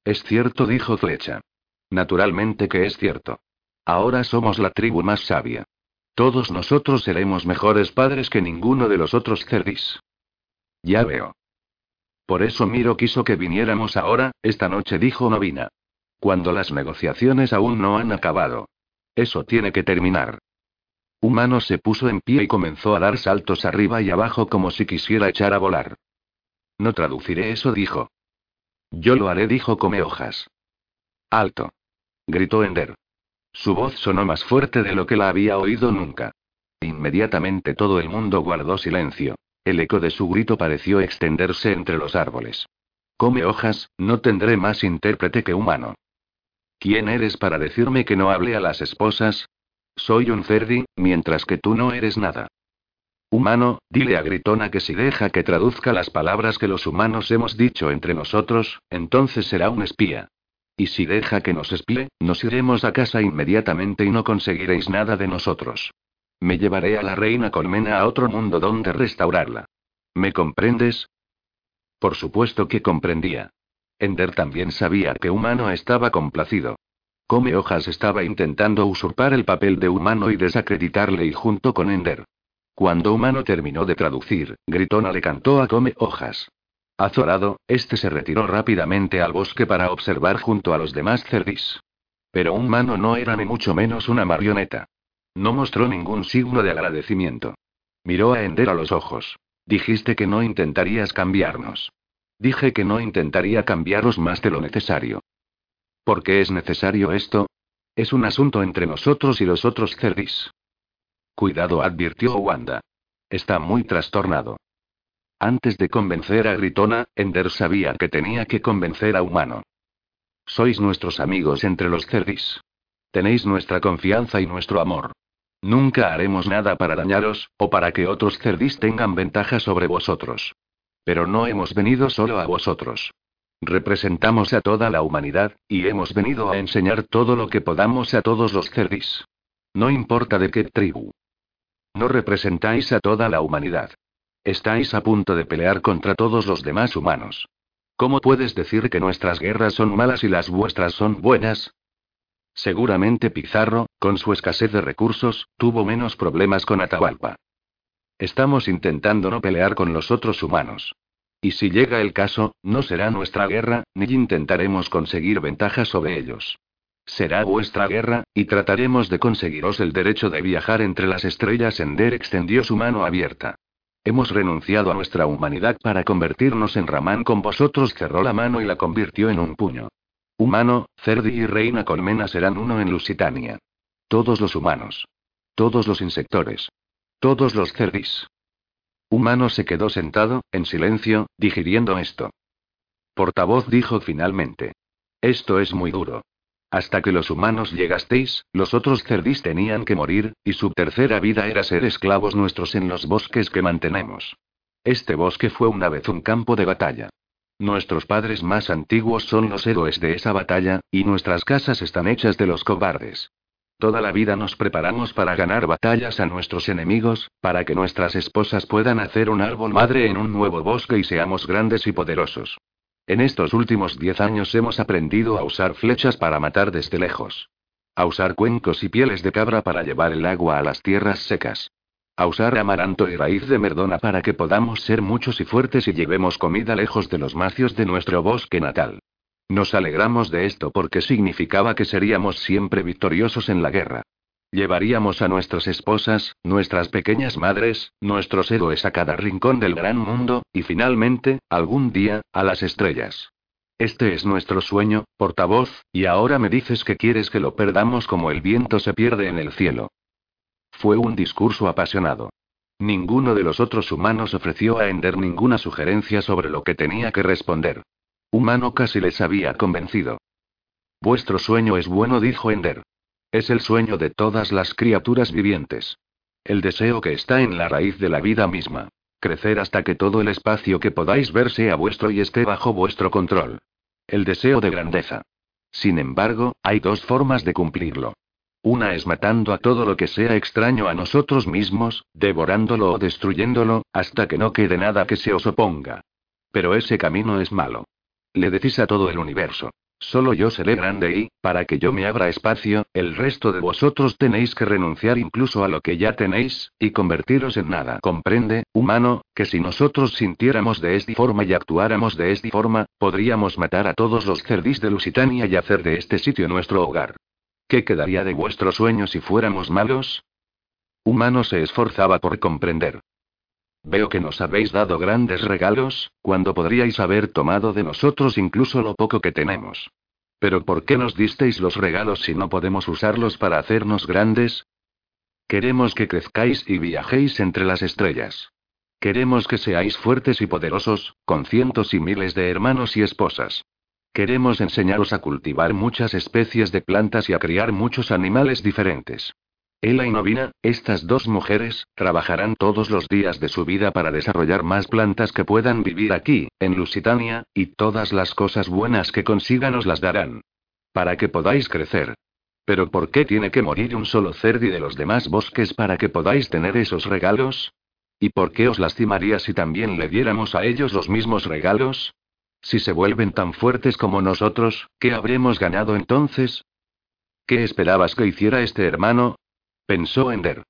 Es cierto, dijo Flecha. Naturalmente que es cierto. Ahora somos la tribu más sabia. Todos nosotros seremos mejores padres que ninguno de los otros cerdis. Ya veo. Por eso Miro quiso que viniéramos ahora, esta noche, dijo Novina. Cuando las negociaciones aún no han acabado. Eso tiene que terminar. Humano se puso en pie y comenzó a dar saltos arriba y abajo como si quisiera echar a volar. No traduciré eso, dijo. Yo lo haré, dijo Come Hojas. Alto. Gritó Ender. Su voz sonó más fuerte de lo que la había oído nunca. Inmediatamente todo el mundo guardó silencio. El eco de su grito pareció extenderse entre los árboles. Come hojas, no tendré más intérprete que humano. ¿Quién eres para decirme que no hable a las esposas? Soy un cerdi, mientras que tú no eres nada. Humano, dile a Gritona que si deja que traduzca las palabras que los humanos hemos dicho entre nosotros, entonces será un espía. Y si deja que nos espíe, nos iremos a casa inmediatamente y no conseguiréis nada de nosotros. Me llevaré a la reina Colmena a otro mundo donde restaurarla. ¿Me comprendes? Por supuesto que comprendía. Ender también sabía que Humano estaba complacido. Come Hojas estaba intentando usurpar el papel de Humano y desacreditarle y junto con Ender. Cuando Humano terminó de traducir, Gritona le cantó a Come Hojas. Azorado, este se retiró rápidamente al bosque para observar junto a los demás cerdis. Pero Humano no era ni mucho menos una marioneta. No mostró ningún signo de agradecimiento. Miró a Ender a los ojos. Dijiste que no intentarías cambiarnos. Dije que no intentaría cambiaros más de lo necesario. ¿Por qué es necesario esto? Es un asunto entre nosotros y los otros cerdis. Cuidado, advirtió Wanda. Está muy trastornado. Antes de convencer a Gritona, Ender sabía que tenía que convencer a Humano. Sois nuestros amigos entre los cerdis. Tenéis nuestra confianza y nuestro amor. Nunca haremos nada para dañaros, o para que otros cerdis tengan ventaja sobre vosotros. Pero no hemos venido solo a vosotros. Representamos a toda la humanidad, y hemos venido a enseñar todo lo que podamos a todos los cerdis. No importa de qué tribu. No representáis a toda la humanidad. Estáis a punto de pelear contra todos los demás humanos. ¿Cómo puedes decir que nuestras guerras son malas y las vuestras son buenas? Seguramente Pizarro, con su escasez de recursos, tuvo menos problemas con Atahualpa. Estamos intentando no pelear con los otros humanos. Y si llega el caso, no será nuestra guerra, ni intentaremos conseguir ventaja sobre ellos. Será vuestra guerra, y trataremos de conseguiros el derecho de viajar entre las estrellas. Ender extendió su mano abierta. Hemos renunciado a nuestra humanidad para convertirnos en Ramán con vosotros. Cerró la mano y la convirtió en un puño. Humano, Cerdi y Reina Colmena serán uno en Lusitania. Todos los humanos. Todos los insectores. Todos los cerdis. Humano se quedó sentado, en silencio, digiriendo esto. Portavoz dijo finalmente. Esto es muy duro. Hasta que los humanos llegasteis, los otros cerdis tenían que morir, y su tercera vida era ser esclavos nuestros en los bosques que mantenemos. Este bosque fue una vez un campo de batalla. Nuestros padres más antiguos son los héroes de esa batalla, y nuestras casas están hechas de los cobardes. Toda la vida nos preparamos para ganar batallas a nuestros enemigos, para que nuestras esposas puedan hacer un árbol madre en un nuevo bosque y seamos grandes y poderosos. En estos últimos diez años hemos aprendido a usar flechas para matar desde lejos. A usar cuencos y pieles de cabra para llevar el agua a las tierras secas a usar amaranto y raíz de merdona para que podamos ser muchos y fuertes y llevemos comida lejos de los macios de nuestro bosque natal. Nos alegramos de esto porque significaba que seríamos siempre victoriosos en la guerra. Llevaríamos a nuestras esposas, nuestras pequeñas madres, nuestros héroes a cada rincón del gran mundo, y finalmente, algún día, a las estrellas. Este es nuestro sueño, portavoz, y ahora me dices que quieres que lo perdamos como el viento se pierde en el cielo. Fue un discurso apasionado. Ninguno de los otros humanos ofreció a Ender ninguna sugerencia sobre lo que tenía que responder. Humano casi les había convencido. Vuestro sueño es bueno, dijo Ender. Es el sueño de todas las criaturas vivientes. El deseo que está en la raíz de la vida misma. Crecer hasta que todo el espacio que podáis ver sea vuestro y esté bajo vuestro control. El deseo de grandeza. Sin embargo, hay dos formas de cumplirlo. Una es matando a todo lo que sea extraño a nosotros mismos, devorándolo o destruyéndolo, hasta que no quede nada que se os oponga. Pero ese camino es malo. Le decís a todo el universo. Solo yo seré grande y, para que yo me abra espacio, el resto de vosotros tenéis que renunciar incluso a lo que ya tenéis, y convertiros en nada. Comprende, humano, que si nosotros sintiéramos de esta forma y actuáramos de esta forma, podríamos matar a todos los cerdis de Lusitania y hacer de este sitio nuestro hogar. ¿Qué quedaría de vuestro sueño si fuéramos malos? Humano se esforzaba por comprender. Veo que nos habéis dado grandes regalos, cuando podríais haber tomado de nosotros incluso lo poco que tenemos. Pero ¿por qué nos disteis los regalos si no podemos usarlos para hacernos grandes? Queremos que crezcáis y viajéis entre las estrellas. Queremos que seáis fuertes y poderosos, con cientos y miles de hermanos y esposas. Queremos enseñaros a cultivar muchas especies de plantas y a criar muchos animales diferentes. Ella y Novina, estas dos mujeres, trabajarán todos los días de su vida para desarrollar más plantas que puedan vivir aquí, en Lusitania, y todas las cosas buenas que consigan os las darán. Para que podáis crecer. Pero ¿por qué tiene que morir un solo cerdi de los demás bosques para que podáis tener esos regalos? ¿Y por qué os lastimaría si también le diéramos a ellos los mismos regalos? Si se vuelven tan fuertes como nosotros, ¿qué habremos ganado entonces? ¿Qué esperabas que hiciera este hermano? Pensó Ender.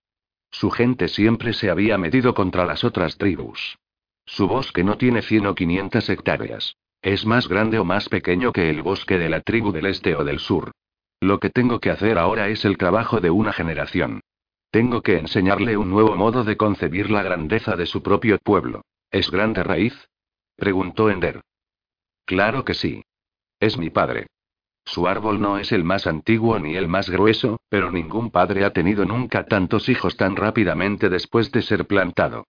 Su gente siempre se había metido contra las otras tribus. Su bosque no tiene 100 o 500 hectáreas. Es más grande o más pequeño que el bosque de la tribu del este o del sur. Lo que tengo que hacer ahora es el trabajo de una generación. Tengo que enseñarle un nuevo modo de concebir la grandeza de su propio pueblo. ¿Es grande raíz? preguntó Ender. Claro que sí. Es mi padre. Su árbol no es el más antiguo ni el más grueso, pero ningún padre ha tenido nunca tantos hijos tan rápidamente después de ser plantado.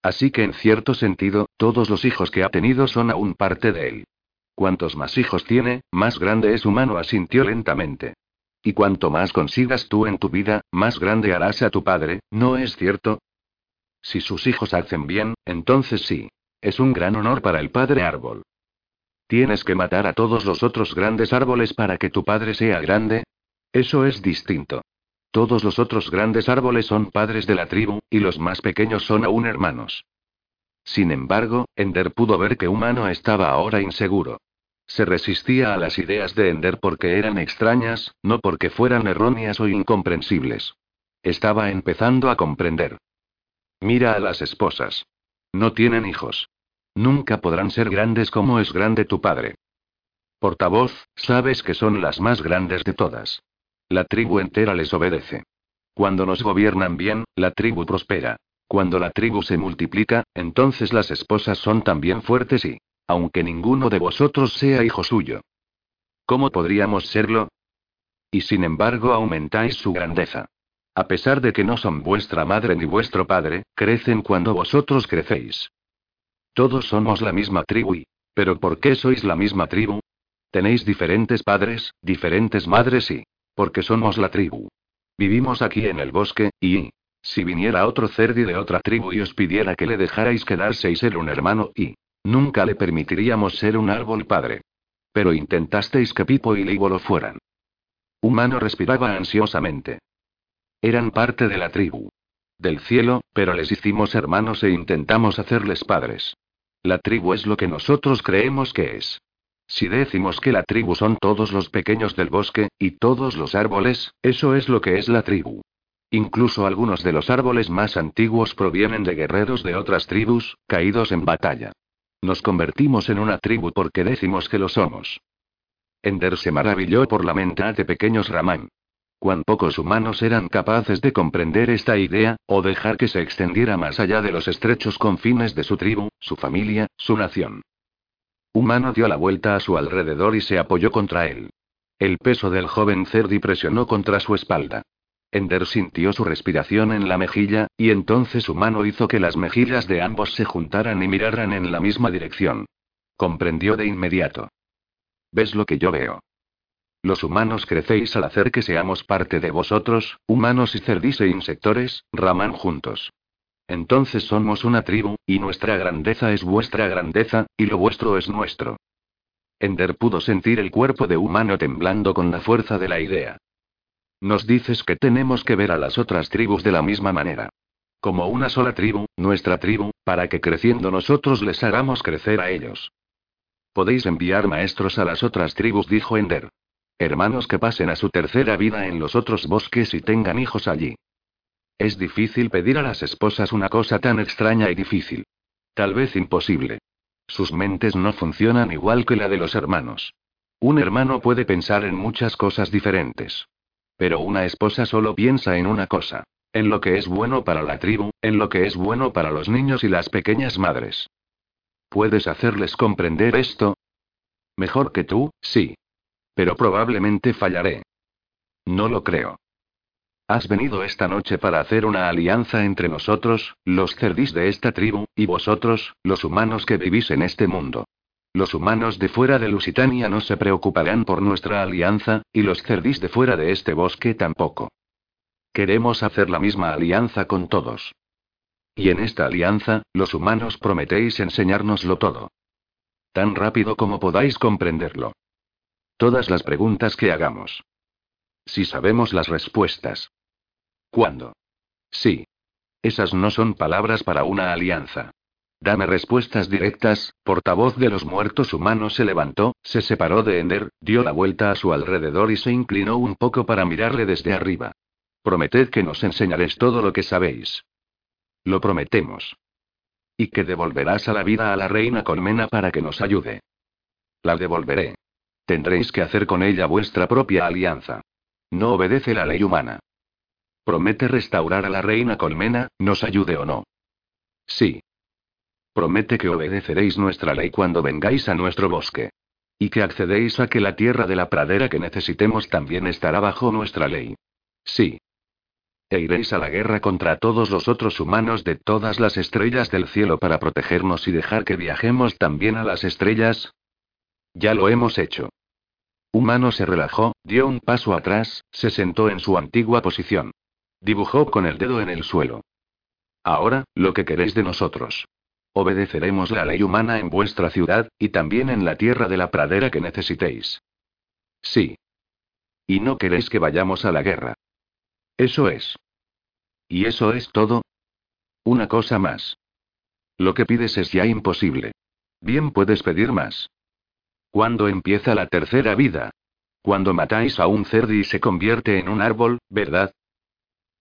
Así que en cierto sentido, todos los hijos que ha tenido son aún parte de él. Cuantos más hijos tiene, más grande es humano, asintió lentamente. Y cuanto más consigas tú en tu vida, más grande harás a tu padre, ¿no es cierto? Si sus hijos hacen bien, entonces sí. Es un gran honor para el padre árbol. ¿Tienes que matar a todos los otros grandes árboles para que tu padre sea grande? Eso es distinto. Todos los otros grandes árboles son padres de la tribu, y los más pequeños son aún hermanos. Sin embargo, Ender pudo ver que Humano estaba ahora inseguro. Se resistía a las ideas de Ender porque eran extrañas, no porque fueran erróneas o incomprensibles. Estaba empezando a comprender. Mira a las esposas. No tienen hijos. Nunca podrán ser grandes como es grande tu padre. Portavoz, sabes que son las más grandes de todas. La tribu entera les obedece. Cuando nos gobiernan bien, la tribu prospera. Cuando la tribu se multiplica, entonces las esposas son también fuertes y, aunque ninguno de vosotros sea hijo suyo. ¿Cómo podríamos serlo? Y sin embargo aumentáis su grandeza. A pesar de que no son vuestra madre ni vuestro padre, crecen cuando vosotros crecéis. Todos somos la misma tribu y... ¿Pero por qué sois la misma tribu? Tenéis diferentes padres, diferentes madres y... Porque somos la tribu. Vivimos aquí en el bosque, y... Si viniera otro cerdi de otra tribu y os pidiera que le dejarais quedarse y ser un hermano, y... Nunca le permitiríamos ser un árbol padre. Pero intentasteis que Pipo y Libo lo fueran. Humano respiraba ansiosamente. Eran parte de la tribu. Del cielo, pero les hicimos hermanos e intentamos hacerles padres. La tribu es lo que nosotros creemos que es. Si decimos que la tribu son todos los pequeños del bosque, y todos los árboles, eso es lo que es la tribu. Incluso algunos de los árboles más antiguos provienen de guerreros de otras tribus, caídos en batalla. Nos convertimos en una tribu porque decimos que lo somos. Ender se maravilló por la mente de pequeños Ramán. Cuán pocos humanos eran capaces de comprender esta idea, o dejar que se extendiera más allá de los estrechos confines de su tribu, su familia, su nación. Humano dio la vuelta a su alrededor y se apoyó contra él. El peso del joven Cerdi presionó contra su espalda. Ender sintió su respiración en la mejilla, y entonces su mano hizo que las mejillas de ambos se juntaran y miraran en la misma dirección. Comprendió de inmediato. ¿Ves lo que yo veo? Los humanos crecéis al hacer que seamos parte de vosotros, humanos y cerdis e insectores, raman juntos. Entonces somos una tribu, y nuestra grandeza es vuestra grandeza, y lo vuestro es nuestro. Ender pudo sentir el cuerpo de humano temblando con la fuerza de la idea. Nos dices que tenemos que ver a las otras tribus de la misma manera. Como una sola tribu, nuestra tribu, para que creciendo nosotros les hagamos crecer a ellos. Podéis enviar maestros a las otras tribus, dijo Ender. Hermanos que pasen a su tercera vida en los otros bosques y tengan hijos allí. Es difícil pedir a las esposas una cosa tan extraña y difícil. Tal vez imposible. Sus mentes no funcionan igual que la de los hermanos. Un hermano puede pensar en muchas cosas diferentes. Pero una esposa solo piensa en una cosa. en lo que es bueno para la tribu, en lo que es bueno para los niños y las pequeñas madres. ¿Puedes hacerles comprender esto? Mejor que tú, sí. Pero probablemente fallaré. No lo creo. Has venido esta noche para hacer una alianza entre nosotros, los cerdis de esta tribu, y vosotros, los humanos que vivís en este mundo. Los humanos de fuera de Lusitania no se preocuparán por nuestra alianza, y los cerdis de fuera de este bosque tampoco. Queremos hacer la misma alianza con todos. Y en esta alianza, los humanos prometéis enseñárnoslo todo. Tan rápido como podáis comprenderlo. Todas las preguntas que hagamos. Si sabemos las respuestas. ¿Cuándo? Sí. Esas no son palabras para una alianza. Dame respuestas directas, portavoz de los muertos humanos se levantó, se separó de Ender, dio la vuelta a su alrededor y se inclinó un poco para mirarle desde arriba. Prometed que nos enseñaréis todo lo que sabéis. Lo prometemos. Y que devolverás a la vida a la reina Colmena para que nos ayude. La devolveré. Tendréis que hacer con ella vuestra propia alianza. No obedece la ley humana. Promete restaurar a la reina Colmena, nos ayude o no. Sí. Promete que obedeceréis nuestra ley cuando vengáis a nuestro bosque. Y que accedéis a que la tierra de la pradera que necesitemos también estará bajo nuestra ley. Sí. E iréis a la guerra contra todos los otros humanos de todas las estrellas del cielo para protegernos y dejar que viajemos también a las estrellas. Ya lo hemos hecho. Humano se relajó, dio un paso atrás, se sentó en su antigua posición. Dibujó con el dedo en el suelo. Ahora, lo que queréis de nosotros. Obedeceremos la ley humana en vuestra ciudad, y también en la tierra de la pradera que necesitéis. Sí. Y no queréis que vayamos a la guerra. Eso es. ¿Y eso es todo? Una cosa más. Lo que pides es ya imposible. Bien puedes pedir más. ¿Cuándo empieza la tercera vida? Cuando matáis a un cerdo y se convierte en un árbol, ¿verdad?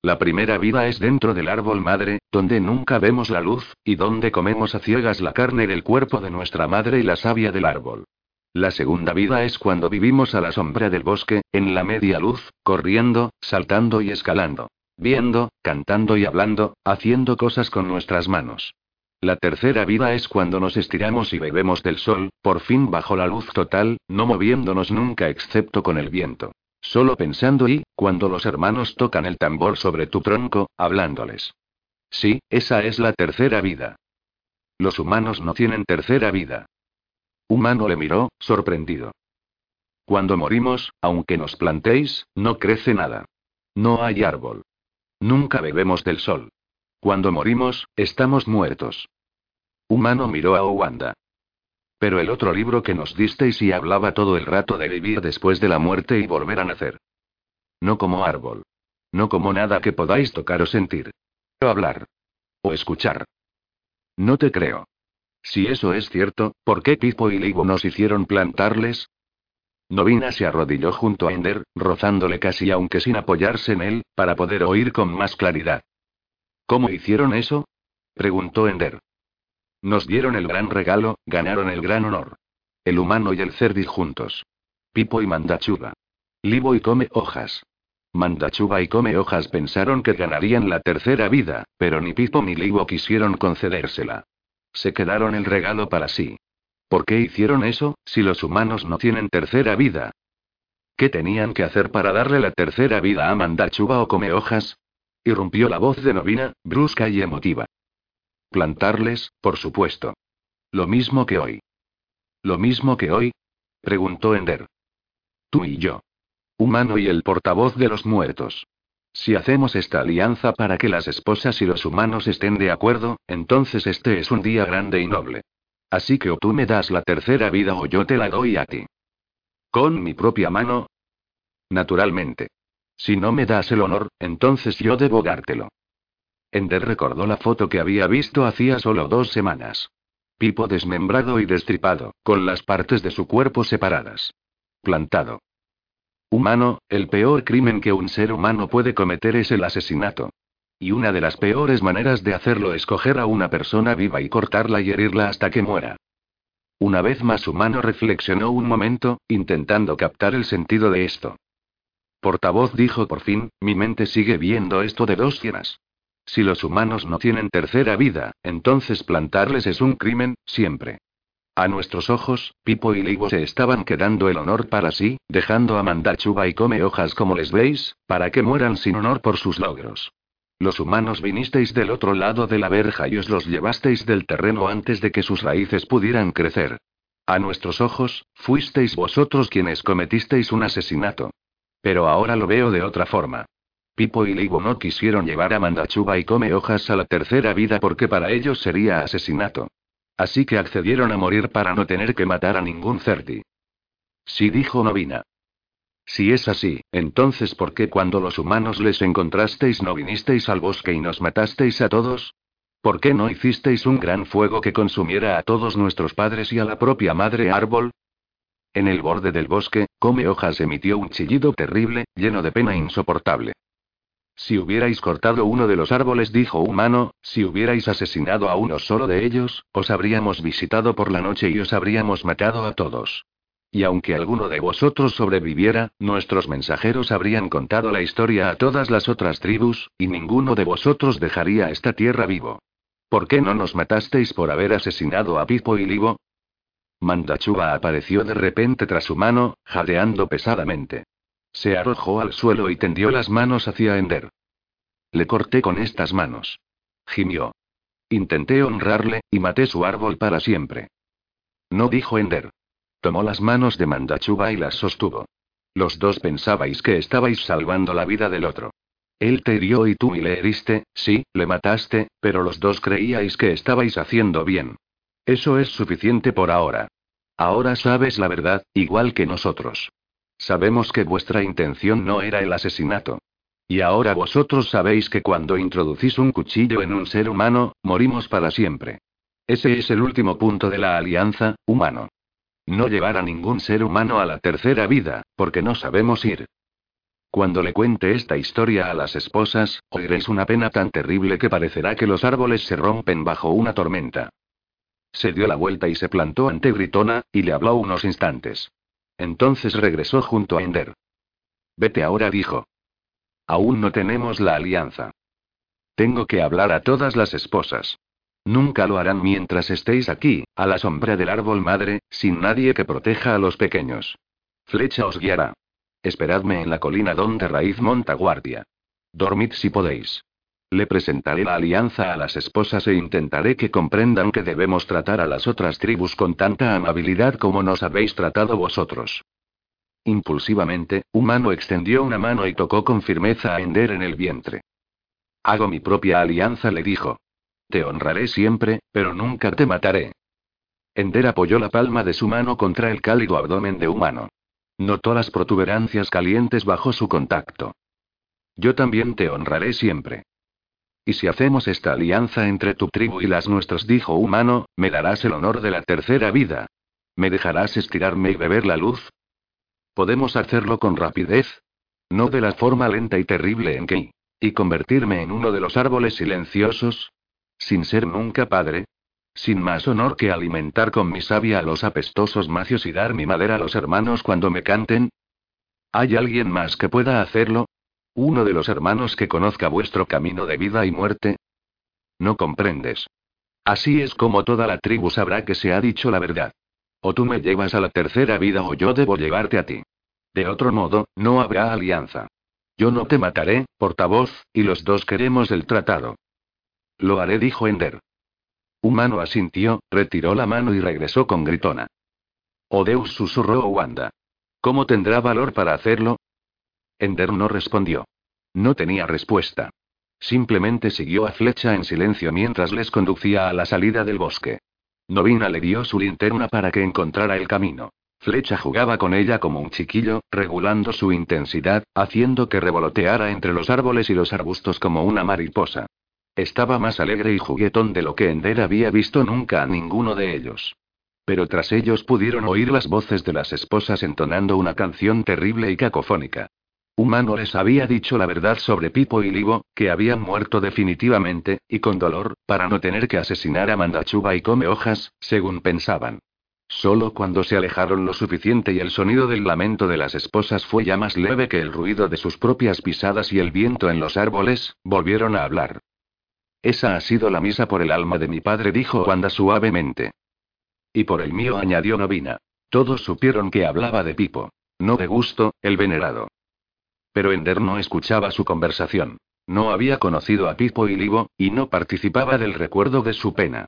La primera vida es dentro del árbol madre, donde nunca vemos la luz, y donde comemos a ciegas la carne del cuerpo de nuestra madre y la savia del árbol. La segunda vida es cuando vivimos a la sombra del bosque, en la media luz, corriendo, saltando y escalando. Viendo, cantando y hablando, haciendo cosas con nuestras manos. La tercera vida es cuando nos estiramos y bebemos del sol, por fin bajo la luz total, no moviéndonos nunca excepto con el viento. Solo pensando y, cuando los hermanos tocan el tambor sobre tu tronco, hablándoles. Sí, esa es la tercera vida. Los humanos no tienen tercera vida. Humano le miró, sorprendido. Cuando morimos, aunque nos plantéis, no crece nada. No hay árbol. Nunca bebemos del sol. Cuando morimos, estamos muertos. Humano miró a Owanda. Pero el otro libro que nos disteis y hablaba todo el rato de vivir después de la muerte y volver a nacer. No como árbol. No como nada que podáis tocar o sentir. O hablar. O escuchar. No te creo. Si eso es cierto, ¿por qué Pipo y Libo nos hicieron plantarles? Novina se arrodilló junto a Ender, rozándole casi aunque sin apoyarse en él, para poder oír con más claridad. ¿Cómo hicieron eso? preguntó Ender. Nos dieron el gran regalo, ganaron el gran honor. El humano y el cerdi juntos. Pipo y Mandachuba. Libo y come hojas. Mandachuba y come hojas pensaron que ganarían la tercera vida, pero ni Pipo ni Libo quisieron concedérsela. Se quedaron el regalo para sí. ¿Por qué hicieron eso, si los humanos no tienen tercera vida? ¿Qué tenían que hacer para darle la tercera vida a Mandachuba o come hojas? Irrumpió la voz de Novina, brusca y emotiva. Plantarles, por supuesto. Lo mismo que hoy. ¿Lo mismo que hoy? preguntó Ender. Tú y yo. Humano y el portavoz de los muertos. Si hacemos esta alianza para que las esposas y los humanos estén de acuerdo, entonces este es un día grande y noble. Así que o tú me das la tercera vida o yo te la doy a ti. ¿Con mi propia mano? Naturalmente. Si no me das el honor, entonces yo debo dártelo. Ender recordó la foto que había visto hacía solo dos semanas. Pipo desmembrado y destripado, con las partes de su cuerpo separadas. Plantado. Humano, el peor crimen que un ser humano puede cometer es el asesinato. Y una de las peores maneras de hacerlo es coger a una persona viva y cortarla y herirla hasta que muera. Una vez más humano reflexionó un momento, intentando captar el sentido de esto. Portavoz dijo por fin, mi mente sigue viendo esto de dos hienas. Si los humanos no tienen tercera vida, entonces plantarles es un crimen, siempre. A nuestros ojos, Pipo y Ligo se estaban quedando el honor para sí, dejando a Mandachuba y come hojas como les veis, para que mueran sin honor por sus logros. Los humanos vinisteis del otro lado de la verja y os los llevasteis del terreno antes de que sus raíces pudieran crecer. A nuestros ojos, fuisteis vosotros quienes cometisteis un asesinato. Pero ahora lo veo de otra forma. Pipo y Ligo no quisieron llevar a Mandachuba y come hojas a la tercera vida porque para ellos sería asesinato. Así que accedieron a morir para no tener que matar a ningún Certi. Sí dijo Novina. Si es así, entonces ¿por qué cuando los humanos les encontrasteis no vinisteis al bosque y nos matasteis a todos? ¿Por qué no hicisteis un gran fuego que consumiera a todos nuestros padres y a la propia madre árbol? En el borde del bosque, Come Hojas emitió un chillido terrible, lleno de pena insoportable. Si hubierais cortado uno de los árboles, dijo Humano, si hubierais asesinado a uno solo de ellos, os habríamos visitado por la noche y os habríamos matado a todos. Y aunque alguno de vosotros sobreviviera, nuestros mensajeros habrían contado la historia a todas las otras tribus, y ninguno de vosotros dejaría esta tierra vivo. ¿Por qué no nos matasteis por haber asesinado a Pipo y Livo? Mandachuba apareció de repente tras su mano, jadeando pesadamente. Se arrojó al suelo y tendió las manos hacia Ender. Le corté con estas manos. Gimió. Intenté honrarle, y maté su árbol para siempre. No dijo Ender. Tomó las manos de Mandachuba y las sostuvo. Los dos pensabais que estabais salvando la vida del otro. Él te hirió y tú y le heriste, sí, le mataste, pero los dos creíais que estabais haciendo bien. Eso es suficiente por ahora. Ahora sabes la verdad, igual que nosotros. Sabemos que vuestra intención no era el asesinato. Y ahora vosotros sabéis que cuando introducís un cuchillo en un ser humano, morimos para siempre. Ese es el último punto de la alianza, humano. No llevar a ningún ser humano a la tercera vida, porque no sabemos ir. Cuando le cuente esta historia a las esposas, oiréis una pena tan terrible que parecerá que los árboles se rompen bajo una tormenta. Se dio la vuelta y se plantó ante Gritona, y le habló unos instantes. Entonces regresó junto a Ender. Vete ahora, dijo. Aún no tenemos la alianza. Tengo que hablar a todas las esposas. Nunca lo harán mientras estéis aquí, a la sombra del árbol madre, sin nadie que proteja a los pequeños. Flecha os guiará. Esperadme en la colina donde Raíz monta guardia. Dormid si podéis. Le presentaré la alianza a las esposas e intentaré que comprendan que debemos tratar a las otras tribus con tanta amabilidad como nos habéis tratado vosotros. Impulsivamente, Humano extendió una mano y tocó con firmeza a Ender en el vientre. Hago mi propia alianza, le dijo. Te honraré siempre, pero nunca te mataré. Ender apoyó la palma de su mano contra el cálido abdomen de Humano. Notó las protuberancias calientes bajo su contacto. Yo también te honraré siempre. Y si hacemos esta alianza entre tu tribu y las nuestras, dijo Humano, me darás el honor de la tercera vida. ¿Me dejarás estirarme y beber la luz? ¿Podemos hacerlo con rapidez? No de la forma lenta y terrible en que... ¿Y convertirme en uno de los árboles silenciosos? Sin ser nunca padre. Sin más honor que alimentar con mi savia a los apestosos macios y dar mi madera a los hermanos cuando me canten. ¿Hay alguien más que pueda hacerlo? ¿Uno de los hermanos que conozca vuestro camino de vida y muerte? No comprendes. Así es como toda la tribu sabrá que se ha dicho la verdad. O tú me llevas a la tercera vida o yo debo llevarte a ti. De otro modo, no habrá alianza. Yo no te mataré, portavoz, y los dos queremos el tratado. Lo haré, dijo Ender. Humano asintió, retiró la mano y regresó con gritona. Odeus susurró Wanda. ¿Cómo tendrá valor para hacerlo? Ender no respondió. No tenía respuesta. Simplemente siguió a Flecha en silencio mientras les conducía a la salida del bosque. Novina le dio su linterna para que encontrara el camino. Flecha jugaba con ella como un chiquillo, regulando su intensidad, haciendo que revoloteara entre los árboles y los arbustos como una mariposa. Estaba más alegre y juguetón de lo que Ender había visto nunca a ninguno de ellos. Pero tras ellos pudieron oír las voces de las esposas entonando una canción terrible y cacofónica. Humano les había dicho la verdad sobre Pipo y Livo, que habían muerto definitivamente, y con dolor, para no tener que asesinar a Mandachuba y Come Hojas, según pensaban. Solo cuando se alejaron lo suficiente y el sonido del lamento de las esposas fue ya más leve que el ruido de sus propias pisadas y el viento en los árboles, volvieron a hablar. Esa ha sido la misa por el alma de mi padre, dijo Wanda suavemente. Y por el mío, añadió Novina. Todos supieron que hablaba de Pipo. No de gusto, el venerado. Pero Ender no escuchaba su conversación. No había conocido a Pipo y Livo, y no participaba del recuerdo de su pena.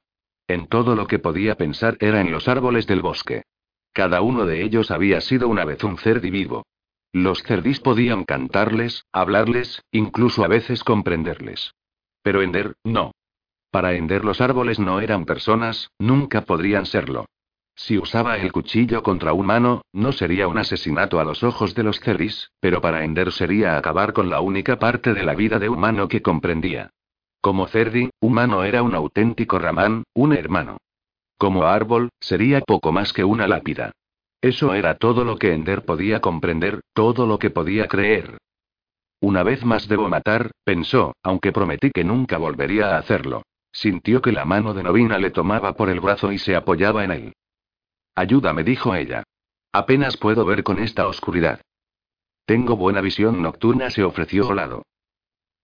En todo lo que podía pensar era en los árboles del bosque. Cada uno de ellos había sido una vez un cerdi vivo. Los cerdis podían cantarles, hablarles, incluso a veces comprenderles. Pero Ender, no. Para Ender los árboles no eran personas, nunca podrían serlo. Si usaba el cuchillo contra un humano, no sería un asesinato a los ojos de los cerdis, pero para Ender sería acabar con la única parte de la vida de humano que comprendía. Como cerdi, humano era un auténtico ramán, un hermano. Como árbol, sería poco más que una lápida. Eso era todo lo que Ender podía comprender, todo lo que podía creer. Una vez más debo matar, pensó, aunque prometí que nunca volvería a hacerlo. Sintió que la mano de Novina le tomaba por el brazo y se apoyaba en él. Ayúdame, dijo ella. Apenas puedo ver con esta oscuridad. Tengo buena visión nocturna, se ofreció Olado.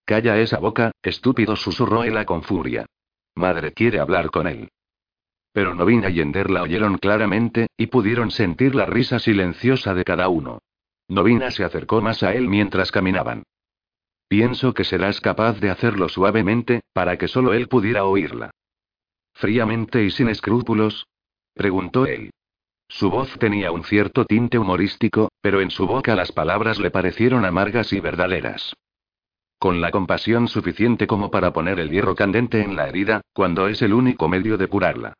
Calla esa boca, estúpido, susurró Ela con furia. Madre quiere hablar con él. Pero Novina y Ender la oyeron claramente, y pudieron sentir la risa silenciosa de cada uno. Novina se acercó más a él mientras caminaban. Pienso que serás capaz de hacerlo suavemente, para que solo él pudiera oírla. Fríamente y sin escrúpulos, preguntó él. Su voz tenía un cierto tinte humorístico, pero en su boca las palabras le parecieron amargas y verdaderas con la compasión suficiente como para poner el hierro candente en la herida, cuando es el único medio de curarla.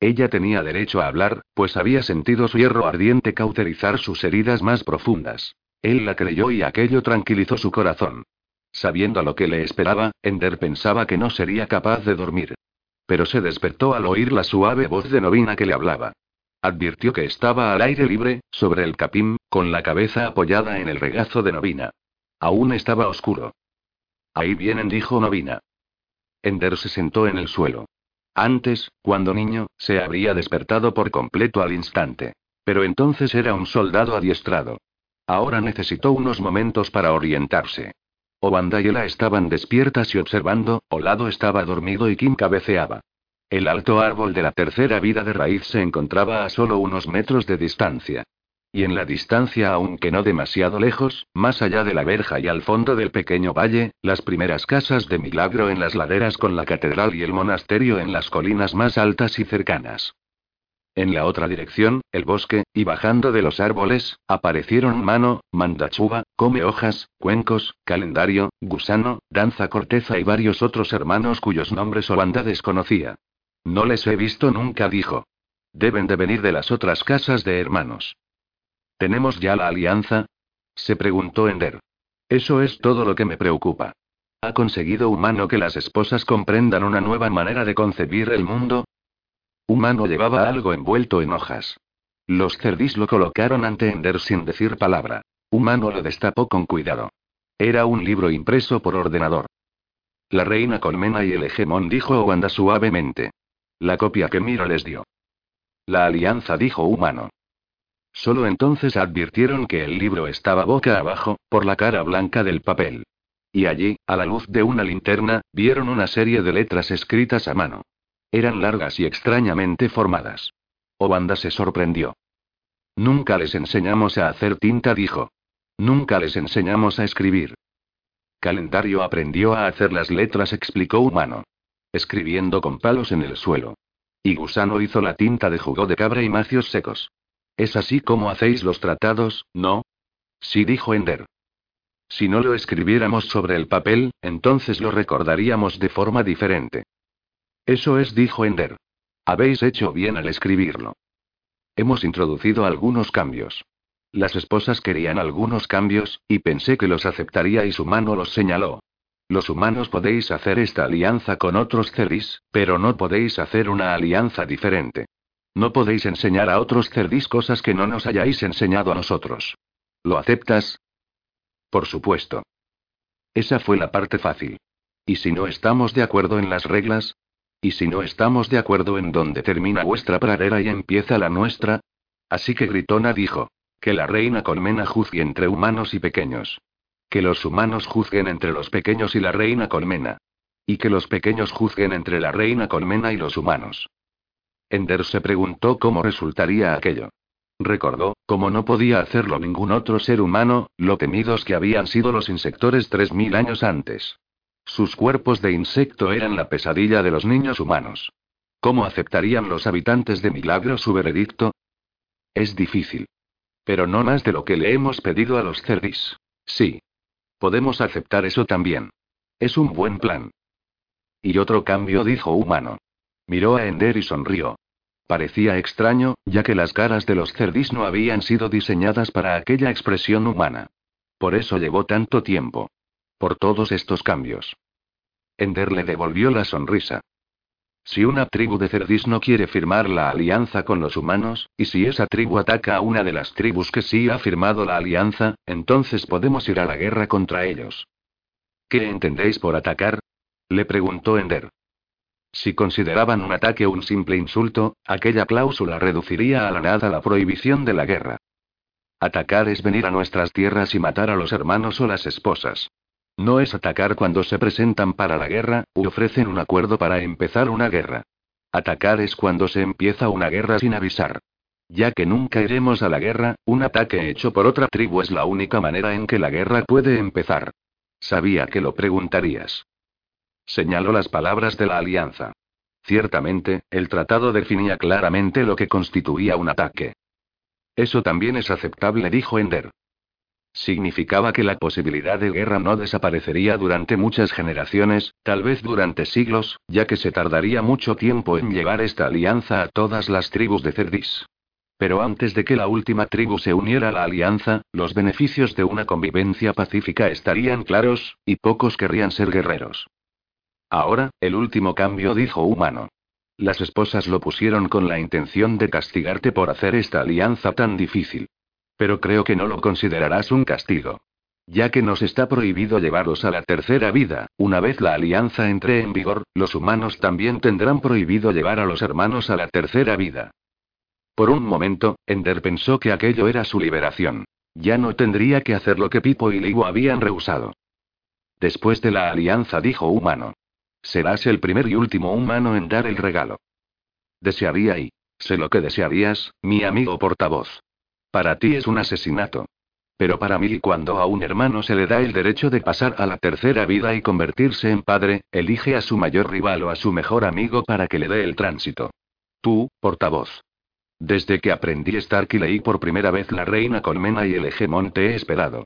Ella tenía derecho a hablar, pues había sentido su hierro ardiente cauterizar sus heridas más profundas. Él la creyó y aquello tranquilizó su corazón. Sabiendo lo que le esperaba, Ender pensaba que no sería capaz de dormir. Pero se despertó al oír la suave voz de Novina que le hablaba. Advirtió que estaba al aire libre, sobre el capim, con la cabeza apoyada en el regazo de Novina. Aún estaba oscuro. Ahí vienen, dijo Novina. Ender se sentó en el suelo. Antes, cuando niño, se habría despertado por completo al instante. Pero entonces era un soldado adiestrado. Ahora necesitó unos momentos para orientarse. Obanda y Ela estaban despiertas y observando, Olado estaba dormido y Kim cabeceaba. El alto árbol de la tercera vida de raíz se encontraba a solo unos metros de distancia. Y en la distancia, aunque no demasiado lejos, más allá de la verja y al fondo del pequeño valle, las primeras casas de milagro en las laderas con la catedral y el monasterio en las colinas más altas y cercanas. En la otra dirección, el bosque, y bajando de los árboles, aparecieron mano, mandachuba, come hojas, cuencos, calendario, gusano, danza corteza y varios otros hermanos cuyos nombres Obanda desconocía. No les he visto nunca, dijo. Deben de venir de las otras casas de hermanos. ¿Tenemos ya la alianza? se preguntó Ender. Eso es todo lo que me preocupa. ¿Ha conseguido Humano que las esposas comprendan una nueva manera de concebir el mundo? Humano llevaba algo envuelto en hojas. Los cerdis lo colocaron ante Ender sin decir palabra. Humano lo destapó con cuidado. Era un libro impreso por ordenador. La reina Colmena y el hegemón dijo Wanda suavemente. La copia que Miro les dio. La alianza dijo Humano. Solo entonces advirtieron que el libro estaba boca abajo, por la cara blanca del papel. Y allí, a la luz de una linterna, vieron una serie de letras escritas a mano. Eran largas y extrañamente formadas. Obanda se sorprendió. Nunca les enseñamos a hacer tinta, dijo. Nunca les enseñamos a escribir. Calendario aprendió a hacer las letras, explicó Humano. Escribiendo con palos en el suelo. Y Gusano hizo la tinta de jugo de cabra y macios secos. Es así como hacéis los tratados, ¿no? Sí, dijo Ender. Si no lo escribiéramos sobre el papel, entonces lo recordaríamos de forma diferente. Eso es, dijo Ender. Habéis hecho bien al escribirlo. Hemos introducido algunos cambios. Las esposas querían algunos cambios, y pensé que los aceptaría y su mano los señaló. Los humanos podéis hacer esta alianza con otros ceris, pero no podéis hacer una alianza diferente. No podéis enseñar a otros cerdis cosas que no nos hayáis enseñado a nosotros. ¿Lo aceptas? Por supuesto. Esa fue la parte fácil. ¿Y si no estamos de acuerdo en las reglas? ¿Y si no estamos de acuerdo en dónde termina vuestra pradera y empieza la nuestra? Así que Gritona dijo. Que la reina colmena juzgue entre humanos y pequeños. Que los humanos juzguen entre los pequeños y la reina colmena. Y que los pequeños juzguen entre la reina colmena y los humanos. Ender se preguntó cómo resultaría aquello. Recordó, como no podía hacerlo ningún otro ser humano, lo temidos que habían sido los insectores tres mil años antes. Sus cuerpos de insecto eran la pesadilla de los niños humanos. ¿Cómo aceptarían los habitantes de Milagro su veredicto? Es difícil. Pero no más de lo que le hemos pedido a los cerdis. Sí. Podemos aceptar eso también. Es un buen plan. Y otro cambio, dijo Humano. Miró a Ender y sonrió. Parecía extraño, ya que las caras de los cerdis no habían sido diseñadas para aquella expresión humana. Por eso llevó tanto tiempo. Por todos estos cambios. Ender le devolvió la sonrisa. Si una tribu de Cerdis no quiere firmar la alianza con los humanos, y si esa tribu ataca a una de las tribus que sí ha firmado la alianza, entonces podemos ir a la guerra contra ellos. ¿Qué entendéis por atacar? Le preguntó Ender. Si consideraban un ataque un simple insulto, aquella cláusula reduciría a la nada la prohibición de la guerra. Atacar es venir a nuestras tierras y matar a los hermanos o las esposas. No es atacar cuando se presentan para la guerra, u ofrecen un acuerdo para empezar una guerra. Atacar es cuando se empieza una guerra sin avisar. Ya que nunca iremos a la guerra, un ataque hecho por otra tribu es la única manera en que la guerra puede empezar. Sabía que lo preguntarías. Señaló las palabras de la alianza. Ciertamente, el tratado definía claramente lo que constituía un ataque. Eso también es aceptable, dijo Ender. Significaba que la posibilidad de guerra no desaparecería durante muchas generaciones, tal vez durante siglos, ya que se tardaría mucho tiempo en llevar esta alianza a todas las tribus de Cerdis. Pero antes de que la última tribu se uniera a la alianza, los beneficios de una convivencia pacífica estarían claros, y pocos querrían ser guerreros. Ahora, el último cambio dijo humano. Las esposas lo pusieron con la intención de castigarte por hacer esta alianza tan difícil. Pero creo que no lo considerarás un castigo. Ya que nos está prohibido llevaros a la tercera vida, una vez la alianza entre en vigor, los humanos también tendrán prohibido llevar a los hermanos a la tercera vida. Por un momento, Ender pensó que aquello era su liberación. Ya no tendría que hacer lo que Pipo y Ligo habían rehusado. Después de la alianza dijo humano. Serás el primer y último humano en dar el regalo. Desearía y... Sé lo que desearías, mi amigo portavoz. Para ti es un asesinato. Pero para mí, cuando a un hermano se le da el derecho de pasar a la tercera vida y convertirse en padre, elige a su mayor rival o a su mejor amigo para que le dé el tránsito. Tú, portavoz. Desde que aprendí Stark y leí por primera vez La Reina Colmena y el Hegemón te he esperado.